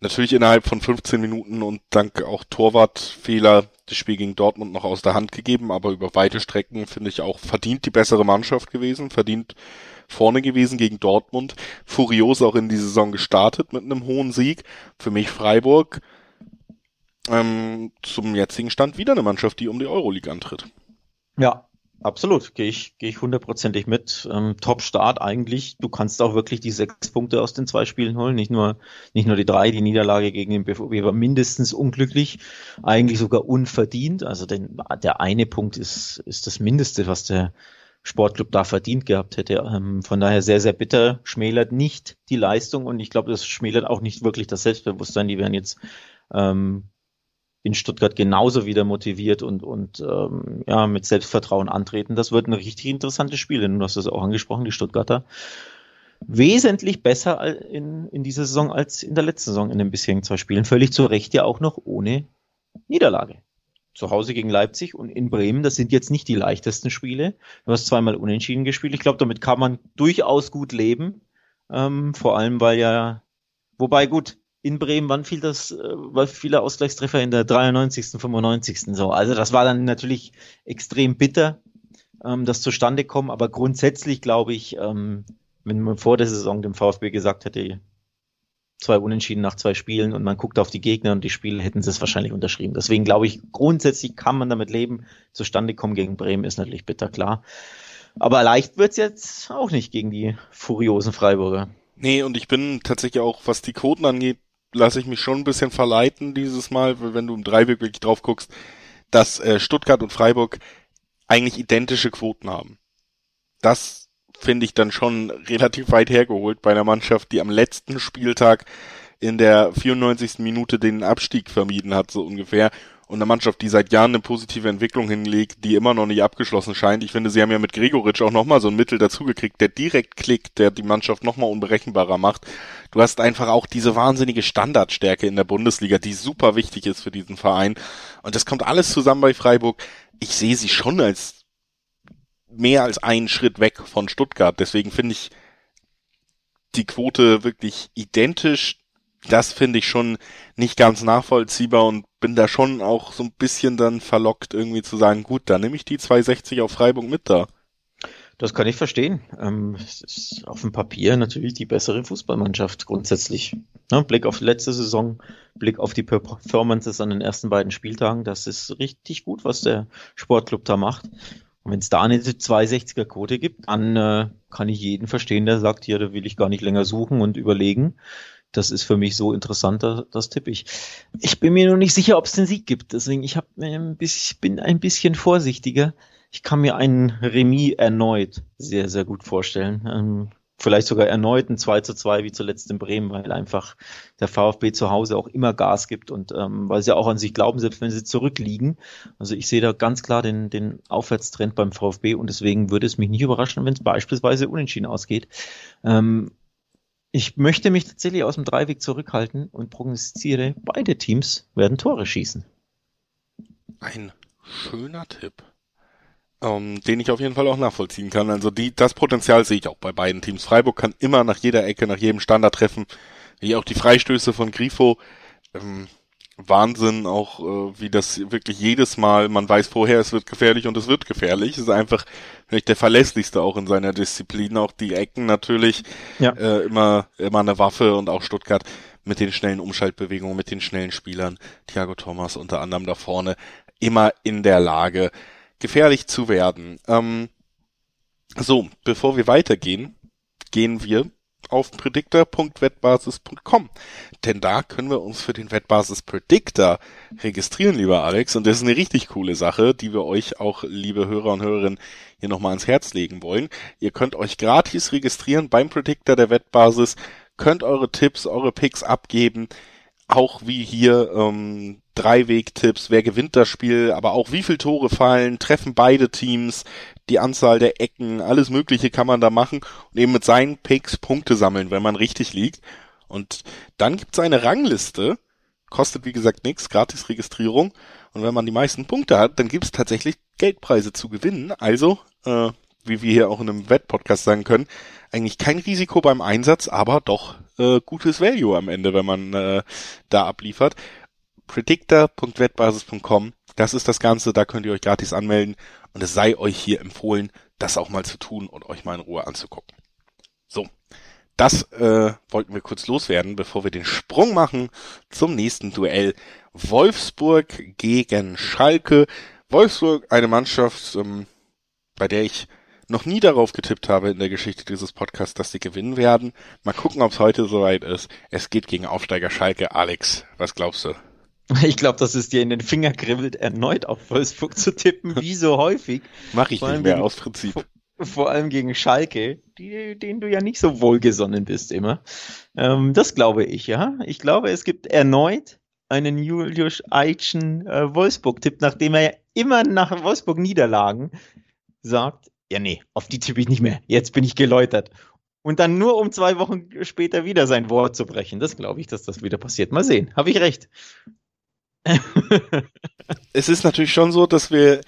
natürlich innerhalb von 15 Minuten und dank auch Torwartfehler das Spiel gegen Dortmund noch aus der Hand gegeben, aber über weite Strecken finde ich auch verdient die bessere Mannschaft gewesen, verdient vorne gewesen gegen Dortmund, furios auch in die Saison gestartet mit einem hohen Sieg. Für mich Freiburg ähm, zum jetzigen Stand wieder eine Mannschaft, die um die Euroleague antritt. Ja, Absolut, gehe ich, gehe ich hundertprozentig mit. Ähm, Top-Start eigentlich. Du kannst auch wirklich die sechs Punkte aus den zwei Spielen holen, nicht nur, nicht nur die drei. Die Niederlage gegen den BVB war mindestens unglücklich, eigentlich sogar unverdient. Also den, der eine Punkt ist, ist das Mindeste, was der Sportclub da verdient gehabt hätte. Ähm, von daher sehr, sehr bitter, schmälert nicht die Leistung und ich glaube, das schmälert auch nicht wirklich das Selbstbewusstsein. Die werden jetzt ähm, in Stuttgart genauso wieder motiviert und, und ähm, ja, mit Selbstvertrauen antreten. Das wird ein richtig interessantes Spiel. Du hast es auch angesprochen, die Stuttgarter. Wesentlich besser in, in dieser Saison als in der letzten Saison in den bisherigen zwei Spielen. Völlig zu Recht ja auch noch ohne Niederlage. Zu Hause gegen Leipzig und in Bremen, das sind jetzt nicht die leichtesten Spiele. Du hast zweimal unentschieden gespielt. Ich glaube, damit kann man durchaus gut leben. Ähm, vor allem, weil ja, wobei gut, in Bremen, wann fiel das, äh, war viele Ausgleichstreffer in der 93., 95. so. Also das war dann natürlich extrem bitter, ähm, das zustande kommen, aber grundsätzlich glaube ich, ähm, wenn man vor der Saison dem VfB gesagt hätte, zwei Unentschieden nach zwei Spielen und man guckt auf die Gegner und die Spiele, hätten sie es wahrscheinlich unterschrieben. Deswegen glaube ich, grundsätzlich kann man damit leben. Zustande kommen gegen Bremen ist natürlich bitter, klar. Aber leicht wird's jetzt auch nicht gegen die furiosen Freiburger. Nee, und ich bin tatsächlich auch, was die Quoten angeht, lasse ich mich schon ein bisschen verleiten dieses Mal, wenn du im Dreiweg wirklich drauf guckst, dass äh, Stuttgart und Freiburg eigentlich identische Quoten haben. Das finde ich dann schon relativ weit hergeholt bei einer Mannschaft, die am letzten Spieltag in der 94. Minute den Abstieg vermieden hat, so ungefähr, und eine Mannschaft, die seit Jahren eine positive Entwicklung hinlegt, die immer noch nicht abgeschlossen scheint. Ich finde, sie haben ja mit Gregoritsch auch nochmal so ein Mittel dazugekriegt, der direkt klickt, der die Mannschaft nochmal unberechenbarer macht. Du hast einfach auch diese wahnsinnige Standardstärke in der Bundesliga, die super wichtig ist für diesen Verein. Und das kommt alles zusammen bei Freiburg. Ich sehe sie schon als mehr als einen Schritt weg von Stuttgart. Deswegen finde ich die Quote wirklich identisch das finde ich schon nicht ganz nachvollziehbar und bin da schon auch so ein bisschen dann verlockt, irgendwie zu sagen, gut, dann nehme ich die 260 auf Freiburg mit da. Das kann ich verstehen. Ähm, es ist auf dem Papier natürlich die bessere Fußballmannschaft grundsätzlich. Ja, Blick auf die letzte Saison, Blick auf die Performances an den ersten beiden Spieltagen, das ist richtig gut, was der Sportclub da macht. Und wenn es da eine 260er Quote gibt, dann äh, kann ich jeden verstehen, der sagt, hier, da will ich gar nicht länger suchen und überlegen das ist für mich so interessant, das, tippe ich. Ich bin mir nur nicht sicher, ob es den Sieg gibt. Deswegen, ich hab, ein bisschen, bin ein bisschen vorsichtiger. Ich kann mir einen Remis erneut sehr, sehr gut vorstellen. Ähm, vielleicht sogar erneut ein 2 zu 2 wie zuletzt in Bremen, weil einfach der VfB zu Hause auch immer Gas gibt und ähm, weil sie auch an sich glauben, selbst wenn sie zurückliegen. Also ich sehe da ganz klar den, den Aufwärtstrend beim VfB und deswegen würde es mich nicht überraschen, wenn es beispielsweise unentschieden ausgeht. Ähm, ich möchte mich tatsächlich aus dem Dreiweg zurückhalten und prognostiziere, beide Teams werden Tore schießen. Ein schöner Tipp, ähm, den ich auf jeden Fall auch nachvollziehen kann. Also die, das Potenzial sehe ich auch bei beiden Teams. Freiburg kann immer nach jeder Ecke, nach jedem Standard treffen. Wie auch die Freistöße von Grifo. Ähm, Wahnsinn auch, äh, wie das wirklich jedes Mal, man weiß vorher, es wird gefährlich und es wird gefährlich. Es ist einfach vielleicht der verlässlichste auch in seiner Disziplin. Auch die Ecken natürlich ja. äh, immer, immer eine Waffe und auch Stuttgart mit den schnellen Umschaltbewegungen, mit den schnellen Spielern, Thiago Thomas unter anderem da vorne, immer in der Lage, gefährlich zu werden. Ähm, so, bevor wir weitergehen, gehen wir auf predictor.wettbasis.com. Denn da können wir uns für den Wettbasis Predictor registrieren, lieber Alex. Und das ist eine richtig coole Sache, die wir euch auch, liebe Hörer und Hörerinnen, hier nochmal ans Herz legen wollen. Ihr könnt euch gratis registrieren beim Predictor der Wettbasis, könnt eure Tipps, eure Picks abgeben, auch wie hier ähm, Dreiweg-Tipps, wer gewinnt das Spiel, aber auch wie viel Tore fallen, treffen beide Teams, die Anzahl der Ecken, alles Mögliche kann man da machen und eben mit seinen Picks Punkte sammeln, wenn man richtig liegt. Und dann gibt's eine Rangliste, kostet wie gesagt nichts, gratis Registrierung. Und wenn man die meisten Punkte hat, dann gibt's tatsächlich Geldpreise zu gewinnen. Also, äh, wie wir hier auch in einem Wettpodcast sagen können, eigentlich kein Risiko beim Einsatz, aber doch äh, gutes Value am Ende, wenn man äh, da abliefert. Predictor.wettbasis.com, das ist das Ganze, da könnt ihr euch gratis anmelden und es sei euch hier empfohlen, das auch mal zu tun und euch mal in Ruhe anzugucken. So, das äh, wollten wir kurz loswerden, bevor wir den Sprung machen zum nächsten Duell. Wolfsburg gegen Schalke. Wolfsburg, eine Mannschaft, ähm, bei der ich noch nie darauf getippt habe in der Geschichte dieses Podcasts, dass sie gewinnen werden. Mal gucken, ob es heute soweit ist. Es geht gegen Aufsteiger Schalke. Alex, was glaubst du? Ich glaube, dass es dir in den Finger kribbelt, erneut auf Wolfsburg zu tippen, wie so häufig. Mach ich nicht mehr, aus Prinzip. Vor, vor allem gegen Schalke, die, denen du ja nicht so wohlgesonnen bist immer. Ähm, das glaube ich, ja. Ich glaube, es gibt erneut einen Julius Eitchen äh, Wolfsburg-Tipp, nachdem er ja immer nach Wolfsburg-Niederlagen sagt, ja nee, auf die tippe ich nicht mehr, jetzt bin ich geläutert. Und dann nur um zwei Wochen später wieder sein Wort zu brechen. Das glaube ich, dass das wieder passiert. Mal sehen, habe ich recht. es ist natürlich schon so, dass wir,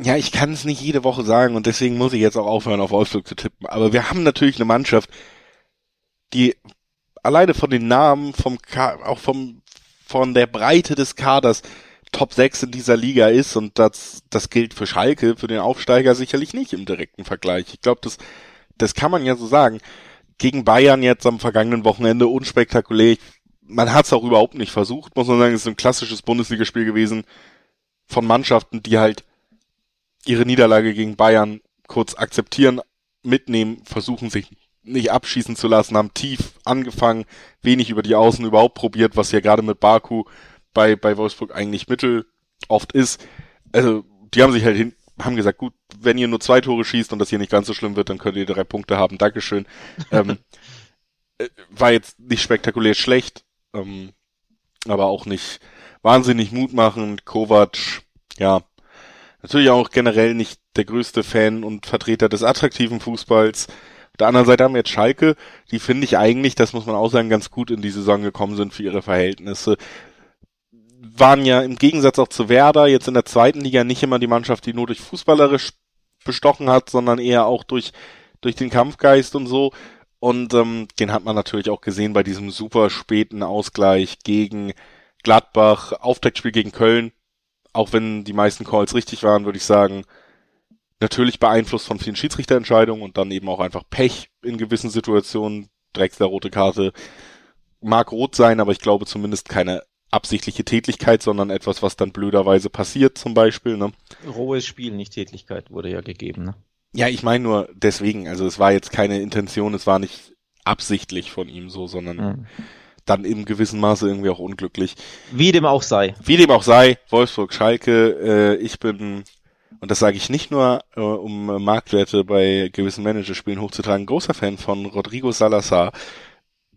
ja, ich kann es nicht jede Woche sagen und deswegen muss ich jetzt auch aufhören, auf Wolfsburg zu tippen. Aber wir haben natürlich eine Mannschaft, die alleine von den Namen, vom auch vom von der Breite des Kaders Top 6 in dieser Liga ist und das, das gilt für Schalke, für den Aufsteiger sicherlich nicht im direkten Vergleich. Ich glaube, das, das kann man ja so sagen. Gegen Bayern jetzt am vergangenen Wochenende unspektakulär. Man hat es auch überhaupt nicht versucht, muss man sagen. Es ist ein klassisches Bundesligaspiel gewesen von Mannschaften, die halt ihre Niederlage gegen Bayern kurz akzeptieren, mitnehmen, versuchen sich nicht abschießen zu lassen, haben tief angefangen, wenig über die Außen überhaupt probiert, was ja gerade mit Baku bei, bei Wolfsburg eigentlich mittel oft ist. Also, die haben sich halt hin, haben gesagt, gut, wenn ihr nur zwei Tore schießt und das hier nicht ganz so schlimm wird, dann könnt ihr drei Punkte haben. Dankeschön. ähm, äh, war jetzt nicht spektakulär schlecht, ähm, aber auch nicht wahnsinnig mutmachend. Kovac, ja, natürlich auch generell nicht der größte Fan und Vertreter des attraktiven Fußballs. Auf der anderen Seite haben wir jetzt Schalke, die finde ich eigentlich, das muss man auch sagen, ganz gut in die Saison gekommen sind für ihre Verhältnisse. Waren ja im Gegensatz auch zu Werder jetzt in der zweiten Liga nicht immer die Mannschaft, die nur durch fußballerisch bestochen hat, sondern eher auch durch, durch den Kampfgeist und so. Und ähm, den hat man natürlich auch gesehen bei diesem super späten Ausgleich gegen Gladbach, Auftaktspiel gegen Köln. Auch wenn die meisten Calls richtig waren, würde ich sagen, Natürlich beeinflusst von vielen Schiedsrichterentscheidungen und dann eben auch einfach Pech in gewissen Situationen. Drexler rote Karte mag rot sein, aber ich glaube zumindest keine absichtliche Tätigkeit, sondern etwas, was dann blöderweise passiert zum Beispiel. Ne? Rohes Spiel, nicht Tätigkeit wurde ja gegeben. Ne? Ja, ich meine nur deswegen, also es war jetzt keine Intention, es war nicht absichtlich von ihm so, sondern mhm. dann im gewissen Maße irgendwie auch unglücklich. Wie dem auch sei. Wie dem auch sei, Wolfsburg Schalke, äh, ich bin und das sage ich nicht nur, äh, um Marktwerte bei gewissen Managerspielen hochzutragen, großer Fan von Rodrigo Salazar.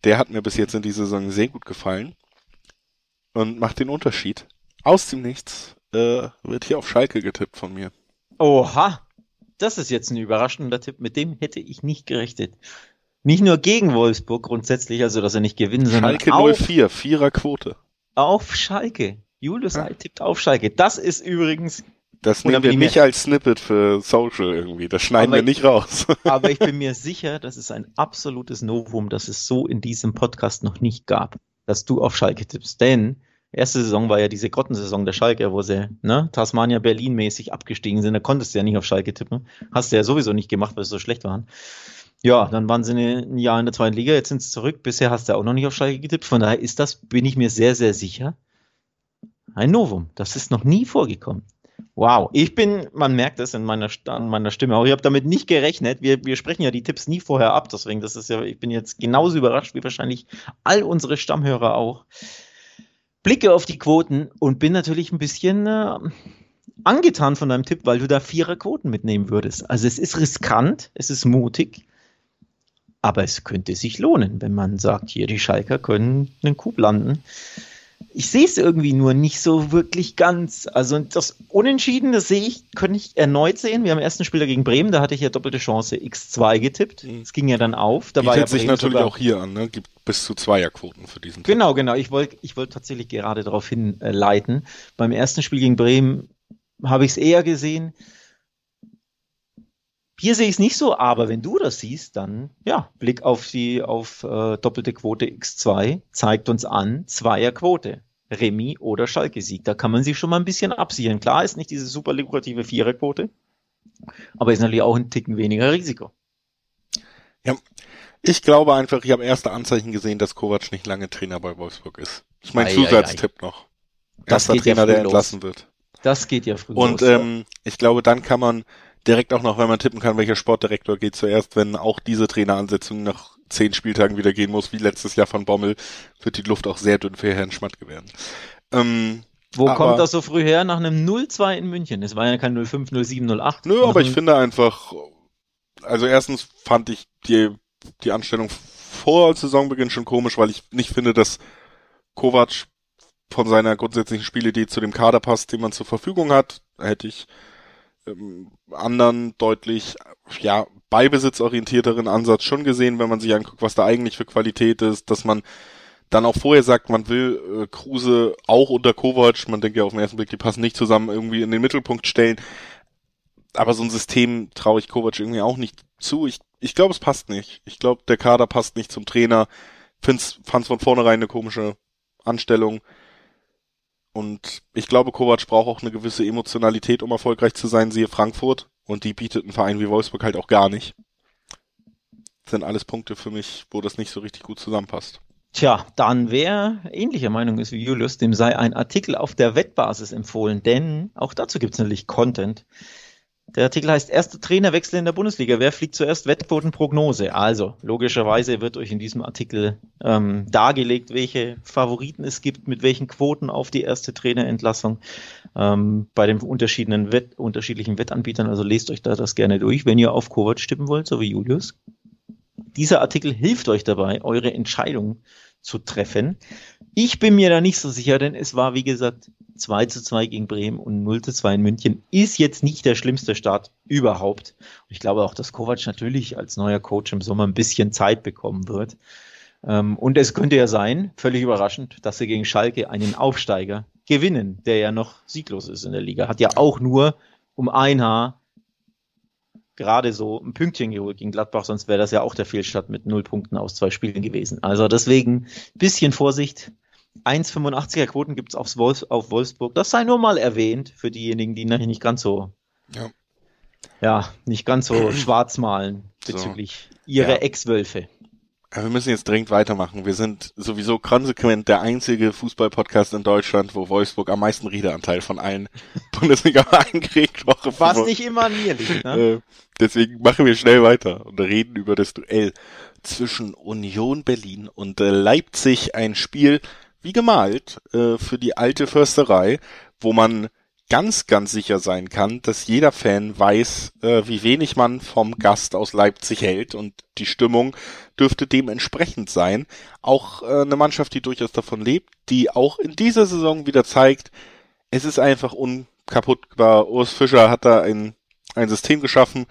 Der hat mir bis jetzt in dieser Saison sehr gut gefallen und macht den Unterschied. Aus dem Nichts äh, wird hier auf Schalke getippt von mir. Oha, das ist jetzt ein überraschender Tipp. Mit dem hätte ich nicht gerechnet. Nicht nur gegen Wolfsburg grundsätzlich, also dass er nicht gewinnen, sondern Schalke 04, Vierer Quote. Auf Schalke. Julius ja. tippt auf Schalke. Das ist übrigens das nehmen wir nicht als Snippet für Social irgendwie. Das schneiden wir nicht raus. aber ich bin mir sicher, das ist ein absolutes Novum, das es so in diesem Podcast noch nicht gab, dass du auf Schalke tippst. Denn erste Saison war ja diese Grottensaison der Schalke, wo sie ne, Tasmania Berlin mäßig abgestiegen sind. Da konntest du ja nicht auf Schalke tippen. Hast du ja sowieso nicht gemacht, weil sie so schlecht waren. Ja, dann waren sie ein Jahr in der zweiten Liga, jetzt sind sie zurück. Bisher hast du auch noch nicht auf Schalke getippt. Von daher ist das, bin ich mir sehr, sehr sicher, ein Novum. Das ist noch nie vorgekommen. Wow, ich bin, man merkt es in meiner, an meiner Stimme auch. Ich habe damit nicht gerechnet. Wir, wir sprechen ja die Tipps nie vorher ab, deswegen, das ist ja, ich bin jetzt genauso überrascht wie wahrscheinlich all unsere Stammhörer auch. Blicke auf die Quoten und bin natürlich ein bisschen äh, angetan von deinem Tipp, weil du da vierer Quoten mitnehmen würdest. Also es ist riskant, es ist mutig, aber es könnte sich lohnen, wenn man sagt, hier die Schalker können einen Coup landen ich sehe es irgendwie nur nicht so wirklich ganz. Also das Unentschieden, das sehe ich, könnte ich erneut sehen. Wir haben im ersten Spieler gegen Bremen, da hatte ich ja doppelte Chance X2 getippt. Es mhm. ging ja dann auf. Da war ja sich natürlich sogar, auch hier an, ne? Gibt bis zu Zweierquoten für diesen Tipp. Genau, genau. Ich wollte ich wollte tatsächlich gerade darauf hinleiten. Beim ersten Spiel gegen Bremen habe ich es eher gesehen. Hier sehe ich es nicht so, aber wenn du das siehst, dann ja, Blick auf die auf äh, doppelte Quote X2 zeigt uns an Zweierquote. Remis oder Schalke-Sieg. Da kann man sich schon mal ein bisschen absichern. Klar ist nicht diese super lukrative Viererquote, aber ist natürlich auch ein Ticken weniger Risiko. Ja, ich glaube einfach, ich habe erste Anzeichen gesehen, dass Kovac nicht lange Trainer bei Wolfsburg ist. Das ist mein ei, Zusatztipp ei, ei. noch. Das Erster Trainer, ja der entlassen wird. Das geht ja früh Und los, ähm, ich glaube, dann kann man direkt auch noch, wenn man tippen kann, welcher Sportdirektor geht zuerst, wenn auch diese Traineransetzung nach zehn Spieltagen wieder gehen muss, wie letztes Jahr von Bommel, wird die Luft auch sehr dünn für Herrn Schmatke werden. Ähm, Wo kommt das so früh her? Nach einem 0-2 in München. Es war ja kein 0-5, 0-7, 0-8. Nö, aber ich finde einfach, also erstens fand ich die, die Anstellung vor Saisonbeginn schon komisch, weil ich nicht finde, dass Kovac von seiner grundsätzlichen Spielidee zu dem Kader passt, den man zur Verfügung hat. Hätte ich ähm, anderen deutlich, ja, beibesitzorientierteren Ansatz schon gesehen, wenn man sich anguckt, was da eigentlich für Qualität ist, dass man dann auch vorher sagt, man will äh, Kruse auch unter Kovac, man denkt ja auf den ersten Blick, die passen nicht zusammen, irgendwie in den Mittelpunkt stellen. Aber so ein System traue ich Kovac irgendwie auch nicht zu. Ich, ich glaube, es passt nicht. Ich glaube, der Kader passt nicht zum Trainer. Find's, fand's von vornherein eine komische Anstellung. Und ich glaube, Kovac braucht auch eine gewisse Emotionalität, um erfolgreich zu sein, siehe Frankfurt. Und die bietet ein Verein wie Wolfsburg halt auch gar nicht. Das sind alles Punkte für mich, wo das nicht so richtig gut zusammenpasst. Tja, dann wer ähnlicher Meinung ist wie Julius, dem sei ein Artikel auf der Wettbasis empfohlen, denn auch dazu gibt es natürlich Content. Der Artikel heißt Erster Trainerwechsel in der Bundesliga. Wer fliegt zuerst? Wettquotenprognose. Also, logischerweise wird euch in diesem Artikel ähm, dargelegt, welche Favoriten es gibt, mit welchen Quoten auf die erste Trainerentlassung ähm, bei den unterschiedlichen, Wett unterschiedlichen Wettanbietern. Also lest euch da das gerne durch, wenn ihr auf Kovac stimmen wollt, so wie Julius. Dieser Artikel hilft euch dabei, eure Entscheidung zu treffen. Ich bin mir da nicht so sicher, denn es war, wie gesagt, 2 zu 2 gegen Bremen und 0 zu 2 in München. Ist jetzt nicht der schlimmste Start überhaupt. Und ich glaube auch, dass Kovac natürlich als neuer Coach im Sommer ein bisschen Zeit bekommen wird. Ähm, und es könnte ja sein, völlig überraschend, dass sie gegen Schalke einen Aufsteiger gewinnen, der ja noch sieglos ist in der Liga. Hat ja auch nur um ein Haar gerade so ein Pünktchen geholt gegen Gladbach, sonst wäre das ja auch der Fehlstart mit null Punkten aus zwei Spielen gewesen. Also deswegen bisschen Vorsicht. 1,85er Quoten aufs Wolfs auf Wolfsburg. Das sei nur mal erwähnt für diejenigen, die nachher nicht ganz so, ja, ja nicht ganz so schwarz malen bezüglich so. ihrer ja. Ex-Wölfe. Wir müssen jetzt dringend weitermachen. Wir sind sowieso konsequent der einzige Fußball-Podcast in Deutschland, wo Wolfsburg am meisten Redeanteil von allen Bundesliga-Vereinen kriegt. Was nicht immer an mir liegt, ne? Äh, deswegen machen wir schnell weiter und reden über das Duell zwischen Union Berlin und Leipzig. Ein Spiel, wie gemalt, äh, für die alte Försterei, wo man ganz, ganz sicher sein kann, dass jeder Fan weiß, äh, wie wenig man vom Gast aus Leipzig hält und die Stimmung dürfte dementsprechend sein. Auch äh, eine Mannschaft, die durchaus davon lebt, die auch in dieser Saison wieder zeigt, es ist einfach unkaputtbar. Urs Fischer hat da ein, ein System geschaffen.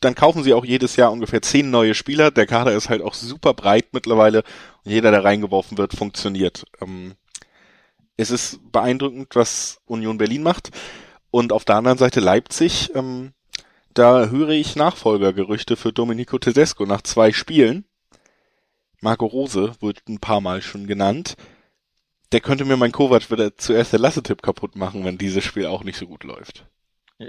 Dann kaufen sie auch jedes Jahr ungefähr zehn neue Spieler. Der Kader ist halt auch super breit mittlerweile und jeder, der reingeworfen wird, funktioniert. Ähm, es ist beeindruckend, was Union Berlin macht. Und auf der anderen Seite Leipzig, ähm, da höre ich Nachfolgergerüchte für Domenico Tedesco nach zwei Spielen. Marco Rose wird ein paar Mal schon genannt. Der könnte mir mein Kovac wieder zuerst der Lassetipp kaputt machen, wenn dieses Spiel auch nicht so gut läuft.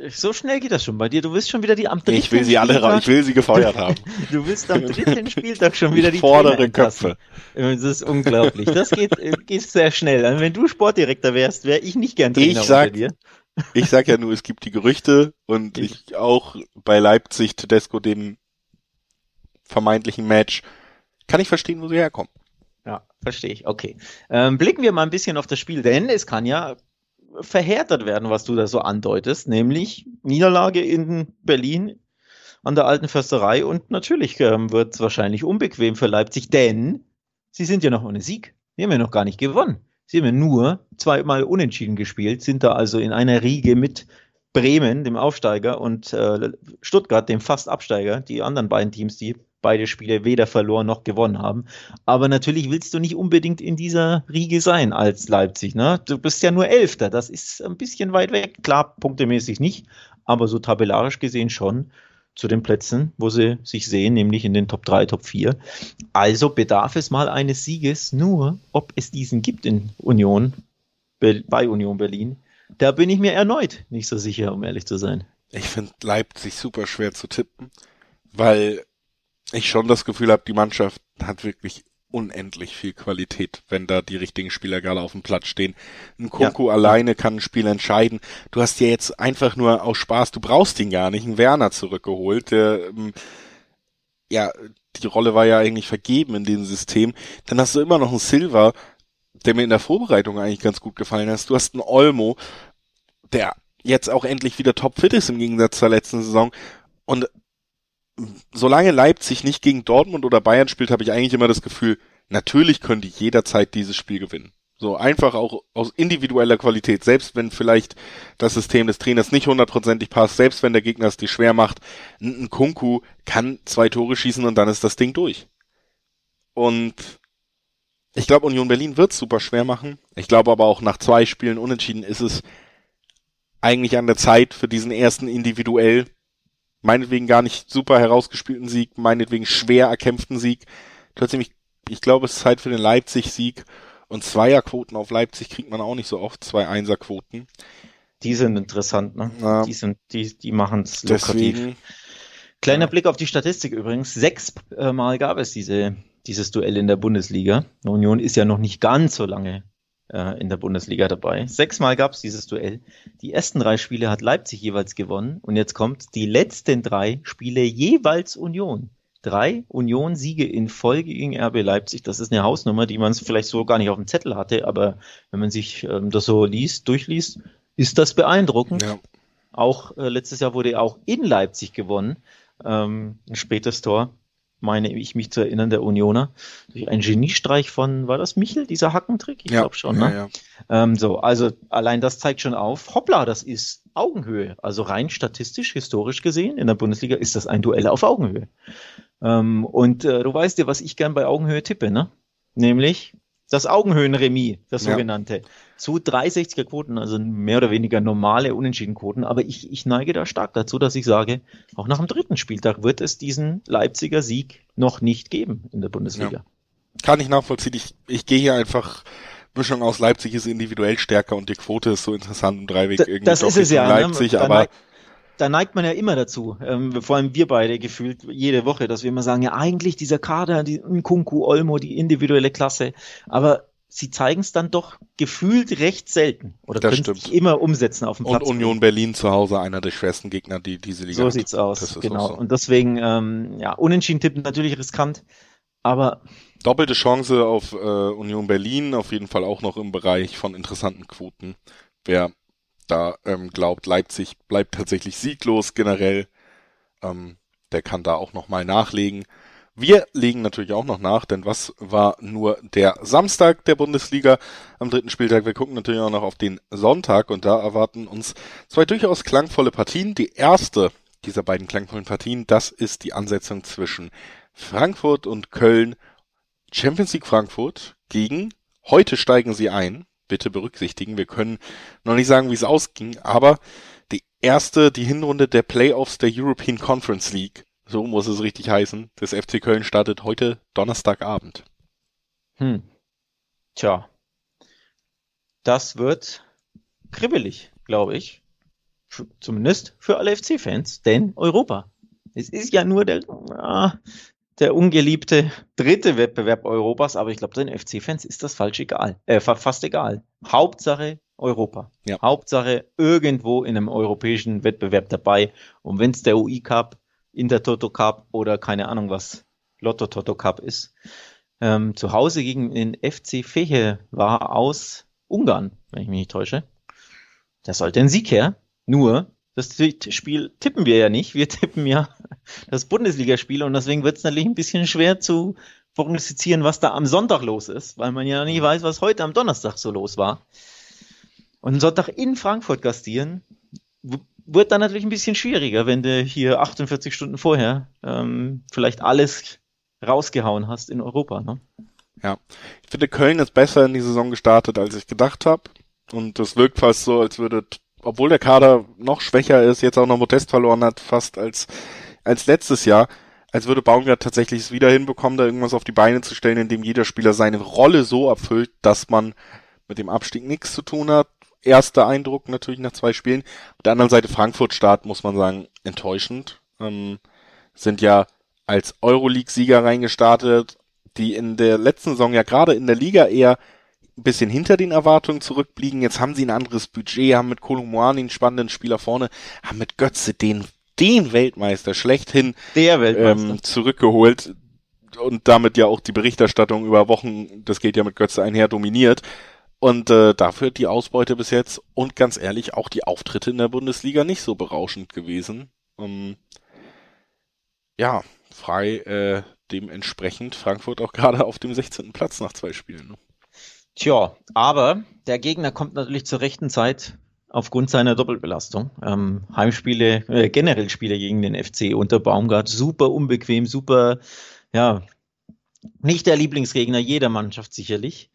So schnell geht das schon bei dir. Du willst schon wieder die am dritten Ich will sie alle, Spieltag, ich will sie gefeuert haben. du willst am dritten Spieltag schon wieder die vorderen Köpfe. Das ist unglaublich. Das geht, äh, geht sehr schnell. Also wenn du Sportdirektor wärst, wäre ich nicht gern Trainer ich sag, dir. Ich sag ja nur, es gibt die Gerüchte und ich, ich auch bei Leipzig Tedesco dem vermeintlichen Match kann ich verstehen, wo sie herkommen. Ja, verstehe ich. Okay. Ähm, blicken wir mal ein bisschen auf das Spiel, denn es kann ja verhärtet werden, was du da so andeutest, nämlich Niederlage in Berlin an der alten Försterei und natürlich ähm, wird es wahrscheinlich unbequem für Leipzig, denn sie sind ja noch ohne Sieg. Sie haben ja noch gar nicht gewonnen. Sie haben ja nur zweimal unentschieden gespielt, sind da also in einer Riege mit Bremen, dem Aufsteiger, und äh, Stuttgart, dem Fast-Absteiger, die anderen beiden Teams, die beide Spiele weder verloren noch gewonnen haben. Aber natürlich willst du nicht unbedingt in dieser Riege sein als Leipzig. Ne? Du bist ja nur Elfter. Das ist ein bisschen weit weg. Klar, punktemäßig nicht, aber so tabellarisch gesehen schon zu den Plätzen, wo sie sich sehen, nämlich in den Top 3, Top 4. Also bedarf es mal eines Sieges, nur ob es diesen gibt in Union, bei Union Berlin. Da bin ich mir erneut nicht so sicher, um ehrlich zu sein. Ich finde Leipzig super schwer zu tippen, weil ich schon das Gefühl habe, die Mannschaft hat wirklich unendlich viel Qualität, wenn da die richtigen Spieler gerade auf dem Platz stehen. Ein Kunku ja. alleine kann ein Spiel entscheiden. Du hast ja jetzt einfach nur aus Spaß, du brauchst ihn gar nicht, einen Werner zurückgeholt, der, ähm, ja, die Rolle war ja eigentlich vergeben in dem System. Dann hast du immer noch einen Silver, der mir in der Vorbereitung eigentlich ganz gut gefallen hat. Du hast einen Olmo, der jetzt auch endlich wieder topfit ist im Gegensatz zur letzten Saison. Und solange Leipzig nicht gegen Dortmund oder Bayern spielt, habe ich eigentlich immer das Gefühl, natürlich können die jederzeit dieses Spiel gewinnen. So einfach auch aus individueller Qualität, selbst wenn vielleicht das System des Trainers nicht hundertprozentig passt, selbst wenn der Gegner es dir schwer macht, ein Kunku kann zwei Tore schießen und dann ist das Ding durch. Und ich glaube, Union Berlin wird super schwer machen. Ich glaube aber auch nach zwei Spielen unentschieden ist es eigentlich an der Zeit für diesen ersten individuell meinetwegen gar nicht super herausgespielten Sieg, meinetwegen schwer erkämpften Sieg. Trotzdem, ich, ich glaube, es ist Zeit für den Leipzig-Sieg. Und Zweierquoten auf Leipzig kriegt man auch nicht so oft, zwei Einserquoten. Die sind interessant, ne? Ja. Die sind, die, die machen es lukrativ. Deswegen, Kleiner ja. Blick auf die Statistik übrigens. Sechs äh, Mal gab es diese, dieses Duell in der Bundesliga. Union ist ja noch nicht ganz so lange äh, in der Bundesliga dabei. Sechsmal gab es dieses Duell. Die ersten drei Spiele hat Leipzig jeweils gewonnen. Und jetzt kommt die letzten drei Spiele jeweils Union. Drei Union-Siege in Folge gegen RB Leipzig. Das ist eine Hausnummer, die man vielleicht so gar nicht auf dem Zettel hatte. Aber wenn man sich ähm, das so liest, durchliest, ist das beeindruckend. Ja. Auch äh, letztes Jahr wurde auch in Leipzig gewonnen. Ähm, ein spätes Tor meine ich mich zu erinnern, der Unioner. Durch einen Geniestreich von, war das Michel, dieser Hackentrick? Ich ja, glaube schon, ne? Ja, ja. Ähm, so, also allein das zeigt schon auf, hoppla, das ist Augenhöhe. Also rein statistisch, historisch gesehen, in der Bundesliga ist das ein Duell auf Augenhöhe. Ähm, und äh, du weißt ja, was ich gern bei Augenhöhe tippe, ne? Nämlich das Augenhöhenremis, das sogenannte, zu 360er Quoten, also mehr oder weniger normale Unentschieden-Quoten. Aber ich, ich neige da stark dazu, dass ich sage, auch nach dem dritten Spieltag wird es diesen Leipziger Sieg noch nicht geben in der Bundesliga. Ja. Kann ich nachvollziehen. Ich, ich gehe hier einfach Mischung aus Leipzig ist individuell stärker und die Quote ist so interessant im Dreiweg irgendwie. Das ist es ja. Ne? Leipzig, ne? aber da neigt man ja immer dazu, ähm, vor allem wir beide gefühlt jede Woche, dass wir immer sagen, ja eigentlich dieser Kader, die Kunku, Olmo, die individuelle Klasse, aber sie zeigen es dann doch gefühlt recht selten oder das können es immer umsetzen auf dem Platz. Und Union Berlin zu Hause einer der schwersten Gegner, die diese Liga So hat. sieht's aus, genau. So. Und deswegen, ähm, ja, unentschieden tippen natürlich riskant, aber Doppelte Chance auf äh, Union Berlin, auf jeden Fall auch noch im Bereich von interessanten Quoten. Wer da ähm, glaubt, Leipzig bleibt tatsächlich sieglos generell. Ähm, der kann da auch nochmal nachlegen. Wir legen natürlich auch noch nach, denn was war nur der Samstag der Bundesliga am dritten Spieltag? Wir gucken natürlich auch noch auf den Sonntag und da erwarten uns zwei durchaus klangvolle Partien. Die erste dieser beiden klangvollen Partien, das ist die Ansetzung zwischen Frankfurt und Köln. Champions League Frankfurt gegen heute steigen sie ein bitte berücksichtigen. Wir können noch nicht sagen, wie es ausging, aber die erste, die Hinrunde der Playoffs der European Conference League, so muss es richtig heißen, des FC Köln startet heute Donnerstagabend. Hm. Tja. Das wird kribbelig, glaube ich. Zumindest für alle FC-Fans, denn Europa. Es ist ja nur der, ah, der ungeliebte dritte Wettbewerb Europas, aber ich glaube, den FC-Fans ist das falsch egal, äh, fast egal. Hauptsache Europa. Ja. Hauptsache irgendwo in einem europäischen Wettbewerb dabei. Und wenn es der UI Cup, Intertoto Cup oder keine Ahnung was, Lotto Toto Cup ist. Ähm, zu Hause gegen den FC Fehe war aus Ungarn, wenn ich mich nicht täusche. Das sollte ein Sieg her. Nur, das Spiel tippen wir ja nicht. Wir tippen ja das Bundesligaspiel und deswegen wird es natürlich ein bisschen schwer zu prognostizieren, was da am Sonntag los ist, weil man ja nie weiß, was heute am Donnerstag so los war. Und Sonntag in Frankfurt gastieren wird dann natürlich ein bisschen schwieriger, wenn du hier 48 Stunden vorher ähm, vielleicht alles rausgehauen hast in Europa. Ne? Ja, ich finde Köln ist besser in die Saison gestartet, als ich gedacht habe. Und das wirkt fast so, als würde obwohl der Kader noch schwächer ist, jetzt auch noch Modest verloren hat, fast als, als letztes Jahr, als würde Baumgart tatsächlich es wieder hinbekommen, da irgendwas auf die Beine zu stellen, indem jeder Spieler seine Rolle so erfüllt, dass man mit dem Abstieg nichts zu tun hat. Erster Eindruck natürlich nach zwei Spielen. Auf der anderen Seite Frankfurt-Start, muss man sagen, enttäuschend. Ähm, sind ja als Euroleague-Sieger reingestartet. die in der letzten Saison ja gerade in der Liga eher ein bisschen hinter den Erwartungen zurückblieben. Jetzt haben sie ein anderes Budget, haben mit Kolumuani einen spannenden Spieler vorne, haben mit Götze den, den Weltmeister schlechthin der Weltmeister. Ähm, zurückgeholt und damit ja auch die Berichterstattung über Wochen, das geht ja mit Götze einher, dominiert. Und äh, dafür die Ausbeute bis jetzt und ganz ehrlich auch die Auftritte in der Bundesliga nicht so berauschend gewesen. Ähm, ja, frei äh, dementsprechend Frankfurt auch gerade auf dem 16. Platz nach zwei Spielen. Ne? Tja, aber der Gegner kommt natürlich zur rechten Zeit aufgrund seiner Doppelbelastung. Ähm, Heimspiele, äh, generell Spiele gegen den FC unter Baumgart, super unbequem, super, ja, nicht der Lieblingsgegner jeder Mannschaft sicherlich.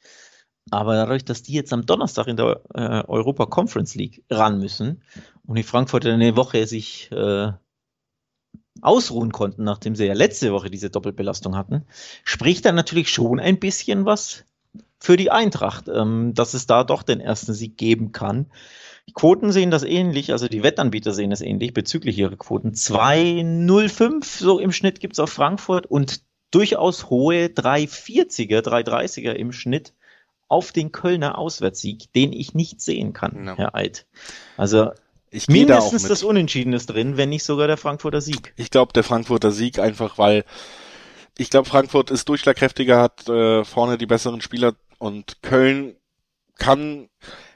Aber dadurch, dass die jetzt am Donnerstag in der äh, Europa Conference League ran müssen und die Frankfurter eine Woche sich äh, ausruhen konnten, nachdem sie ja letzte Woche diese Doppelbelastung hatten, spricht dann natürlich schon ein bisschen was für die Eintracht, ähm, dass es da doch den ersten Sieg geben kann. Die Quoten sehen das ähnlich, also die Wettanbieter sehen das ähnlich bezüglich ihrer Quoten. 2,05 so im Schnitt gibt's auf Frankfurt und durchaus hohe 3,40er, 3,30er im Schnitt auf den Kölner Auswärtssieg, den ich nicht sehen kann, no. Herr Eid. Also ich mindestens da das Unentschieden ist drin, wenn nicht sogar der Frankfurter Sieg. Ich glaube, der Frankfurter Sieg einfach, weil ich glaube, Frankfurt ist durchschlagkräftiger, hat äh, vorne die besseren Spieler und Köln kann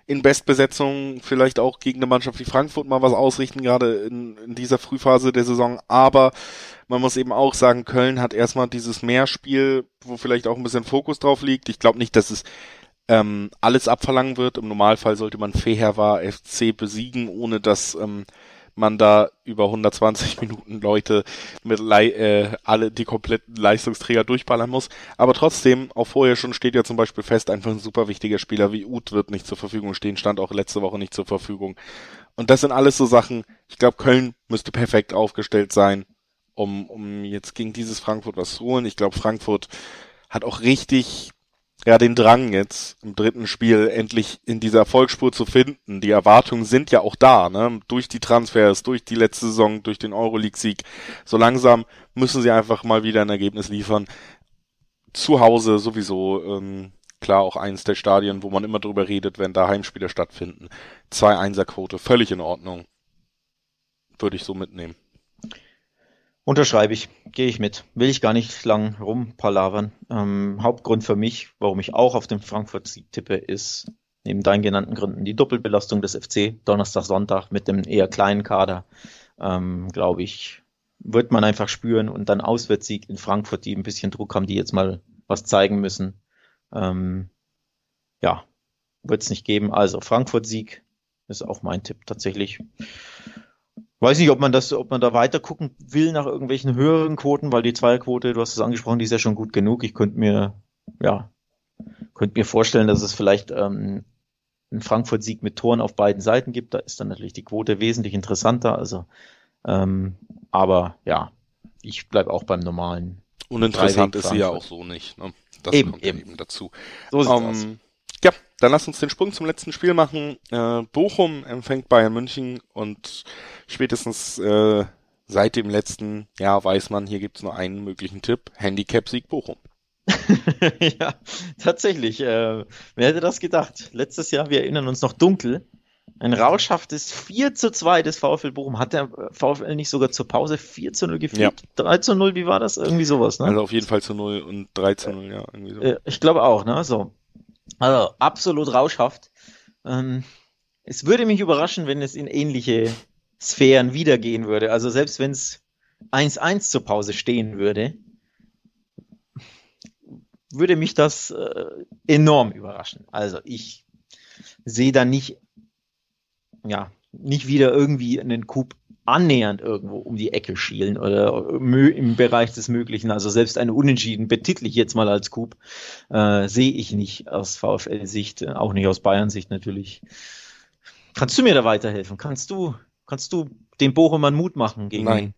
in Bestbesetzung vielleicht auch gegen eine Mannschaft wie Frankfurt mal was ausrichten, gerade in, in dieser Frühphase der Saison. Aber man muss eben auch sagen, Köln hat erstmal dieses Mehrspiel, wo vielleicht auch ein bisschen Fokus drauf liegt. Ich glaube nicht, dass es ähm, alles abverlangen wird. Im Normalfall sollte man Fehervar FC besiegen, ohne dass ähm, man da über 120 Minuten Leute mit äh, alle die kompletten Leistungsträger durchballern muss. Aber trotzdem, auch vorher schon steht ja zum Beispiel fest, einfach ein super wichtiger Spieler wie Uth wird nicht zur Verfügung stehen, stand auch letzte Woche nicht zur Verfügung. Und das sind alles so Sachen, ich glaube, Köln müsste perfekt aufgestellt sein, um, um jetzt gegen dieses Frankfurt was zu holen. Ich glaube, Frankfurt hat auch richtig ja den Drang jetzt im dritten Spiel endlich in dieser Erfolgsspur zu finden. Die Erwartungen sind ja auch da, ne? Durch die Transfers, durch die letzte Saison, durch den Euroleague-Sieg. So langsam müssen sie einfach mal wieder ein Ergebnis liefern. Zu Hause sowieso, ähm, klar auch eins der Stadien, wo man immer drüber redet, wenn da Heimspiele stattfinden. Zwei Einserquote, völlig in Ordnung. Würde ich so mitnehmen. Unterschreibe ich, gehe ich mit. Will ich gar nicht lang rumpalavern. Ähm, Hauptgrund für mich, warum ich auch auf den Frankfurt-Sieg tippe, ist neben deinen genannten Gründen die Doppelbelastung des FC, Donnerstag, Sonntag mit dem eher kleinen Kader, ähm, glaube ich, wird man einfach spüren und dann Auswärtssieg in Frankfurt, die ein bisschen Druck haben, die jetzt mal was zeigen müssen. Ähm, ja, wird es nicht geben. Also Frankfurt-Sieg ist auch mein Tipp tatsächlich. Weiß nicht, ob man das, ob man da weiter gucken will nach irgendwelchen höheren Quoten, weil die Zweierquote, du hast es angesprochen, die ist ja schon gut genug. Ich könnte mir, ja, könnte mir vorstellen, dass es vielleicht ähm, einen Frankfurt-Sieg mit Toren auf beiden Seiten gibt. Da ist dann natürlich die Quote wesentlich interessanter. Also, ähm, aber ja, ich bleib auch beim normalen. Uninteressant ist sie ja auch so nicht. Ne? Das eben, kommt eben. eben dazu. So sieht's um, aus. Dann lass uns den Sprung zum letzten Spiel machen. Äh, Bochum empfängt Bayern München und spätestens äh, seit dem letzten Jahr weiß man, hier gibt's nur einen möglichen Tipp. Handicap-Sieg Bochum. ja, tatsächlich. Äh, wer hätte das gedacht? Letztes Jahr, wir erinnern uns noch dunkel, ein rauschhaftes 4 zu 2 des VfL Bochum. Hat der VfL nicht sogar zur Pause 4 zu 0 geführt? Ja. 3 zu 0, wie war das? Irgendwie sowas, ne? Also auf jeden Fall zu 0 und 3 zu 0, ja. Irgendwie so. Äh, ich glaube auch, ne? So. Also absolut rauschhaft. Ähm, es würde mich überraschen, wenn es in ähnliche Sphären wiedergehen würde. Also selbst wenn es 1-1 zur Pause stehen würde, würde mich das äh, enorm überraschen. Also ich sehe da nicht, ja, nicht wieder irgendwie einen Coup annähernd irgendwo um die Ecke schielen oder im Bereich des Möglichen. Also selbst eine Unentschieden betitel ich jetzt mal als Coup, äh, sehe ich nicht aus VfL-Sicht, äh, auch nicht aus Bayern-Sicht natürlich. Kannst du mir da weiterhelfen? Kannst du, kannst du dem Bochumern Mut machen gegen Nein.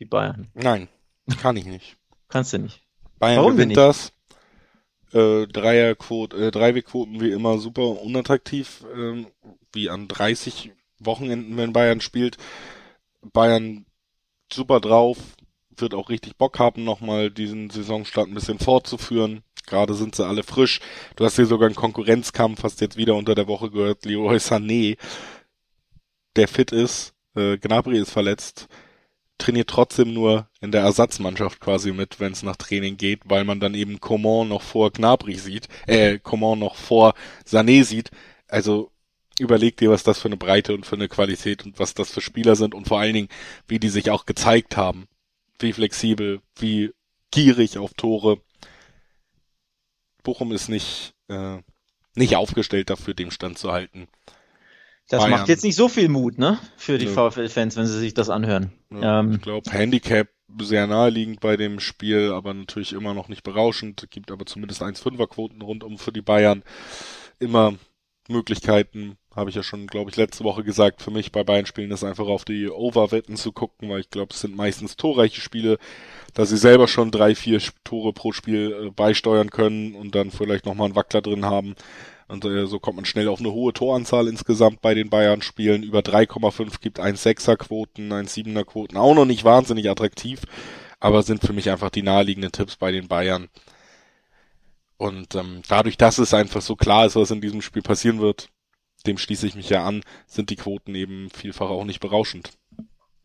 die Bayern? Nein, kann ich nicht. Kannst du nicht. Bayern Warum gewinnt das. Äh, Dreierquote, äh, Dreiwegquoten wie immer super unattraktiv, äh, wie an 30 Wochenenden, wenn Bayern spielt. Bayern super drauf, wird auch richtig Bock haben, nochmal diesen Saisonstart ein bisschen fortzuführen. Gerade sind sie alle frisch. Du hast hier sogar einen Konkurrenzkampf, hast jetzt wieder unter der Woche gehört, Leroy Sané, der fit ist, äh, Gnabry ist verletzt, trainiert trotzdem nur in der Ersatzmannschaft quasi mit, wenn es nach Training geht, weil man dann eben Coman noch vor Gnabry sieht, äh, Coman noch vor Sané sieht. Also überleg dir, was das für eine Breite und für eine Qualität und was das für Spieler sind und vor allen Dingen, wie die sich auch gezeigt haben. Wie flexibel, wie gierig auf Tore. Bochum ist nicht, äh, nicht aufgestellt dafür, dem Stand zu halten. Das Bayern. macht jetzt nicht so viel Mut, ne? Für die ja. VfL-Fans, wenn sie sich das anhören. Ja, ähm, ich glaube, Handicap sehr naheliegend bei dem Spiel, aber natürlich immer noch nicht berauschend. Gibt aber zumindest 1,5er-Quoten rundum für die Bayern. Immer Möglichkeiten, habe ich ja schon, glaube ich, letzte Woche gesagt, für mich bei beiden Spielen ist einfach auf die Over-Wetten zu gucken, weil ich glaube, es sind meistens torreiche Spiele, da sie selber schon drei, vier Tore pro Spiel äh, beisteuern können und dann vielleicht nochmal einen Wackler drin haben. Und äh, so kommt man schnell auf eine hohe Toranzahl insgesamt bei den Bayern-Spielen. Über 3,5 gibt 1,6er-Quoten, 1,7er-Quoten, auch noch nicht wahnsinnig attraktiv, aber sind für mich einfach die naheliegenden Tipps bei den Bayern. Und ähm, dadurch, dass es einfach so klar ist, was in diesem Spiel passieren wird, dem schließe ich mich ja an, sind die Quoten eben vielfach auch nicht berauschend.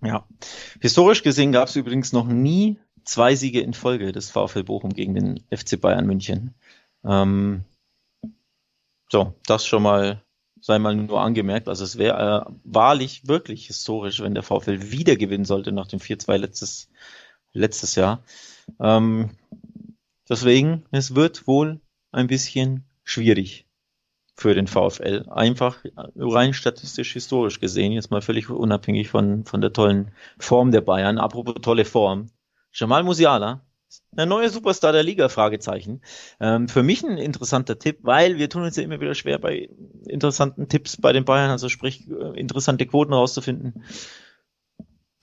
Ja. Historisch gesehen gab es übrigens noch nie zwei Siege in Folge des VfL Bochum gegen den FC Bayern München. Ähm, so, das schon mal sei mal nur angemerkt. Also es wäre äh, wahrlich wirklich historisch, wenn der VfL wieder gewinnen sollte nach dem 4-2 letztes, letztes Jahr. Ähm, Deswegen, es wird wohl ein bisschen schwierig für den VfL. Einfach rein statistisch historisch gesehen, jetzt mal völlig unabhängig von, von der tollen Form der Bayern. Apropos tolle Form. Jamal Musiala, der neue Superstar der Liga, Fragezeichen. Ähm, für mich ein interessanter Tipp, weil wir tun uns ja immer wieder schwer bei interessanten Tipps bei den Bayern, also sprich äh, interessante Quoten rauszufinden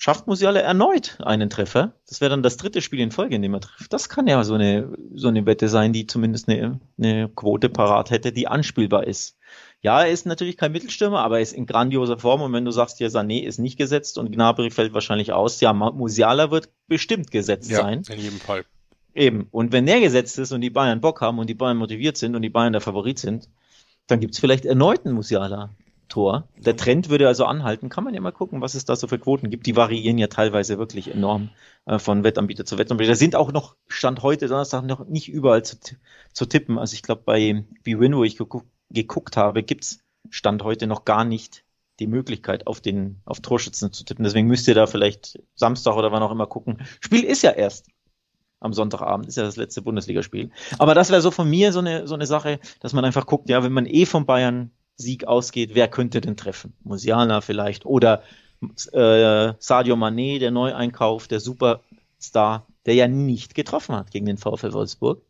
schafft Musiala erneut einen Treffer. Das wäre dann das dritte Spiel in Folge, in dem er trifft. Das kann ja so eine, so eine Wette sein, die zumindest eine, eine Quote parat hätte, die anspielbar ist. Ja, er ist natürlich kein Mittelstürmer, aber er ist in grandioser Form. Und wenn du sagst, ja, Sané ist nicht gesetzt und Gnabry fällt wahrscheinlich aus, ja, Musiala wird bestimmt gesetzt ja, sein. in jedem Fall. Eben. Und wenn der gesetzt ist und die Bayern Bock haben und die Bayern motiviert sind und die Bayern der Favorit sind, dann gibt's vielleicht erneut einen Musiala. Tor. Der Trend würde also anhalten. Kann man ja mal gucken, was es da so für Quoten gibt. Die variieren ja teilweise wirklich enorm äh, von Wettanbieter zu Wettanbieter. Da sind auch noch, Stand heute Donnerstag, noch nicht überall zu, zu tippen. Also ich glaube, bei BWin, wo ich geguckt, geguckt habe, gibt's Stand heute noch gar nicht die Möglichkeit, auf den, auf Torschützen zu tippen. Deswegen müsst ihr da vielleicht Samstag oder wann auch immer gucken. Spiel ist ja erst am Sonntagabend, ist ja das letzte Bundesligaspiel. Aber das wäre so von mir so eine, so eine Sache, dass man einfach guckt, ja, wenn man eh von Bayern Sieg ausgeht, wer könnte denn treffen? Musiala vielleicht oder äh, Sadio Mané, der Neueinkauf, der Superstar, der ja nicht getroffen hat gegen den VfL Wolfsburg.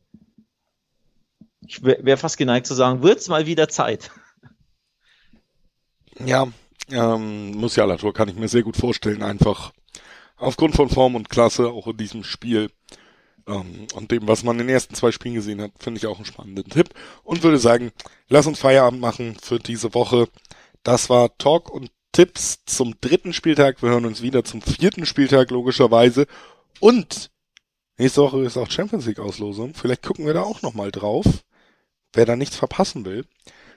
Ich wäre fast geneigt zu sagen, wird's mal wieder Zeit. Ja, ähm, Musiala-Tor kann ich mir sehr gut vorstellen, einfach aufgrund von Form und Klasse, auch in diesem Spiel. Ähm, und dem, was man in den ersten zwei Spielen gesehen hat, finde ich auch einen spannenden Tipp. Und würde sagen, lass uns Feierabend machen für diese Woche. Das war Talk und Tipps zum dritten Spieltag. Wir hören uns wieder zum vierten Spieltag, logischerweise. Und nächste Woche ist auch Champions League Auslosung. Vielleicht gucken wir da auch nochmal drauf. Wer da nichts verpassen will,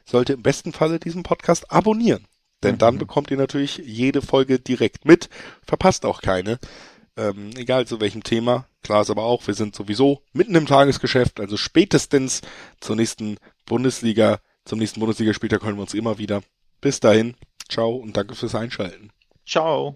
sollte im besten Falle diesen Podcast abonnieren. Denn mhm. dann bekommt ihr natürlich jede Folge direkt mit, verpasst auch keine ähm, egal zu welchem Thema. Klar ist aber auch, wir sind sowieso mitten im Tagesgeschäft, also spätestens zur nächsten Bundesliga, zum nächsten Bundesligaspieltag hören wir uns immer wieder. Bis dahin, ciao und danke fürs Einschalten. Ciao.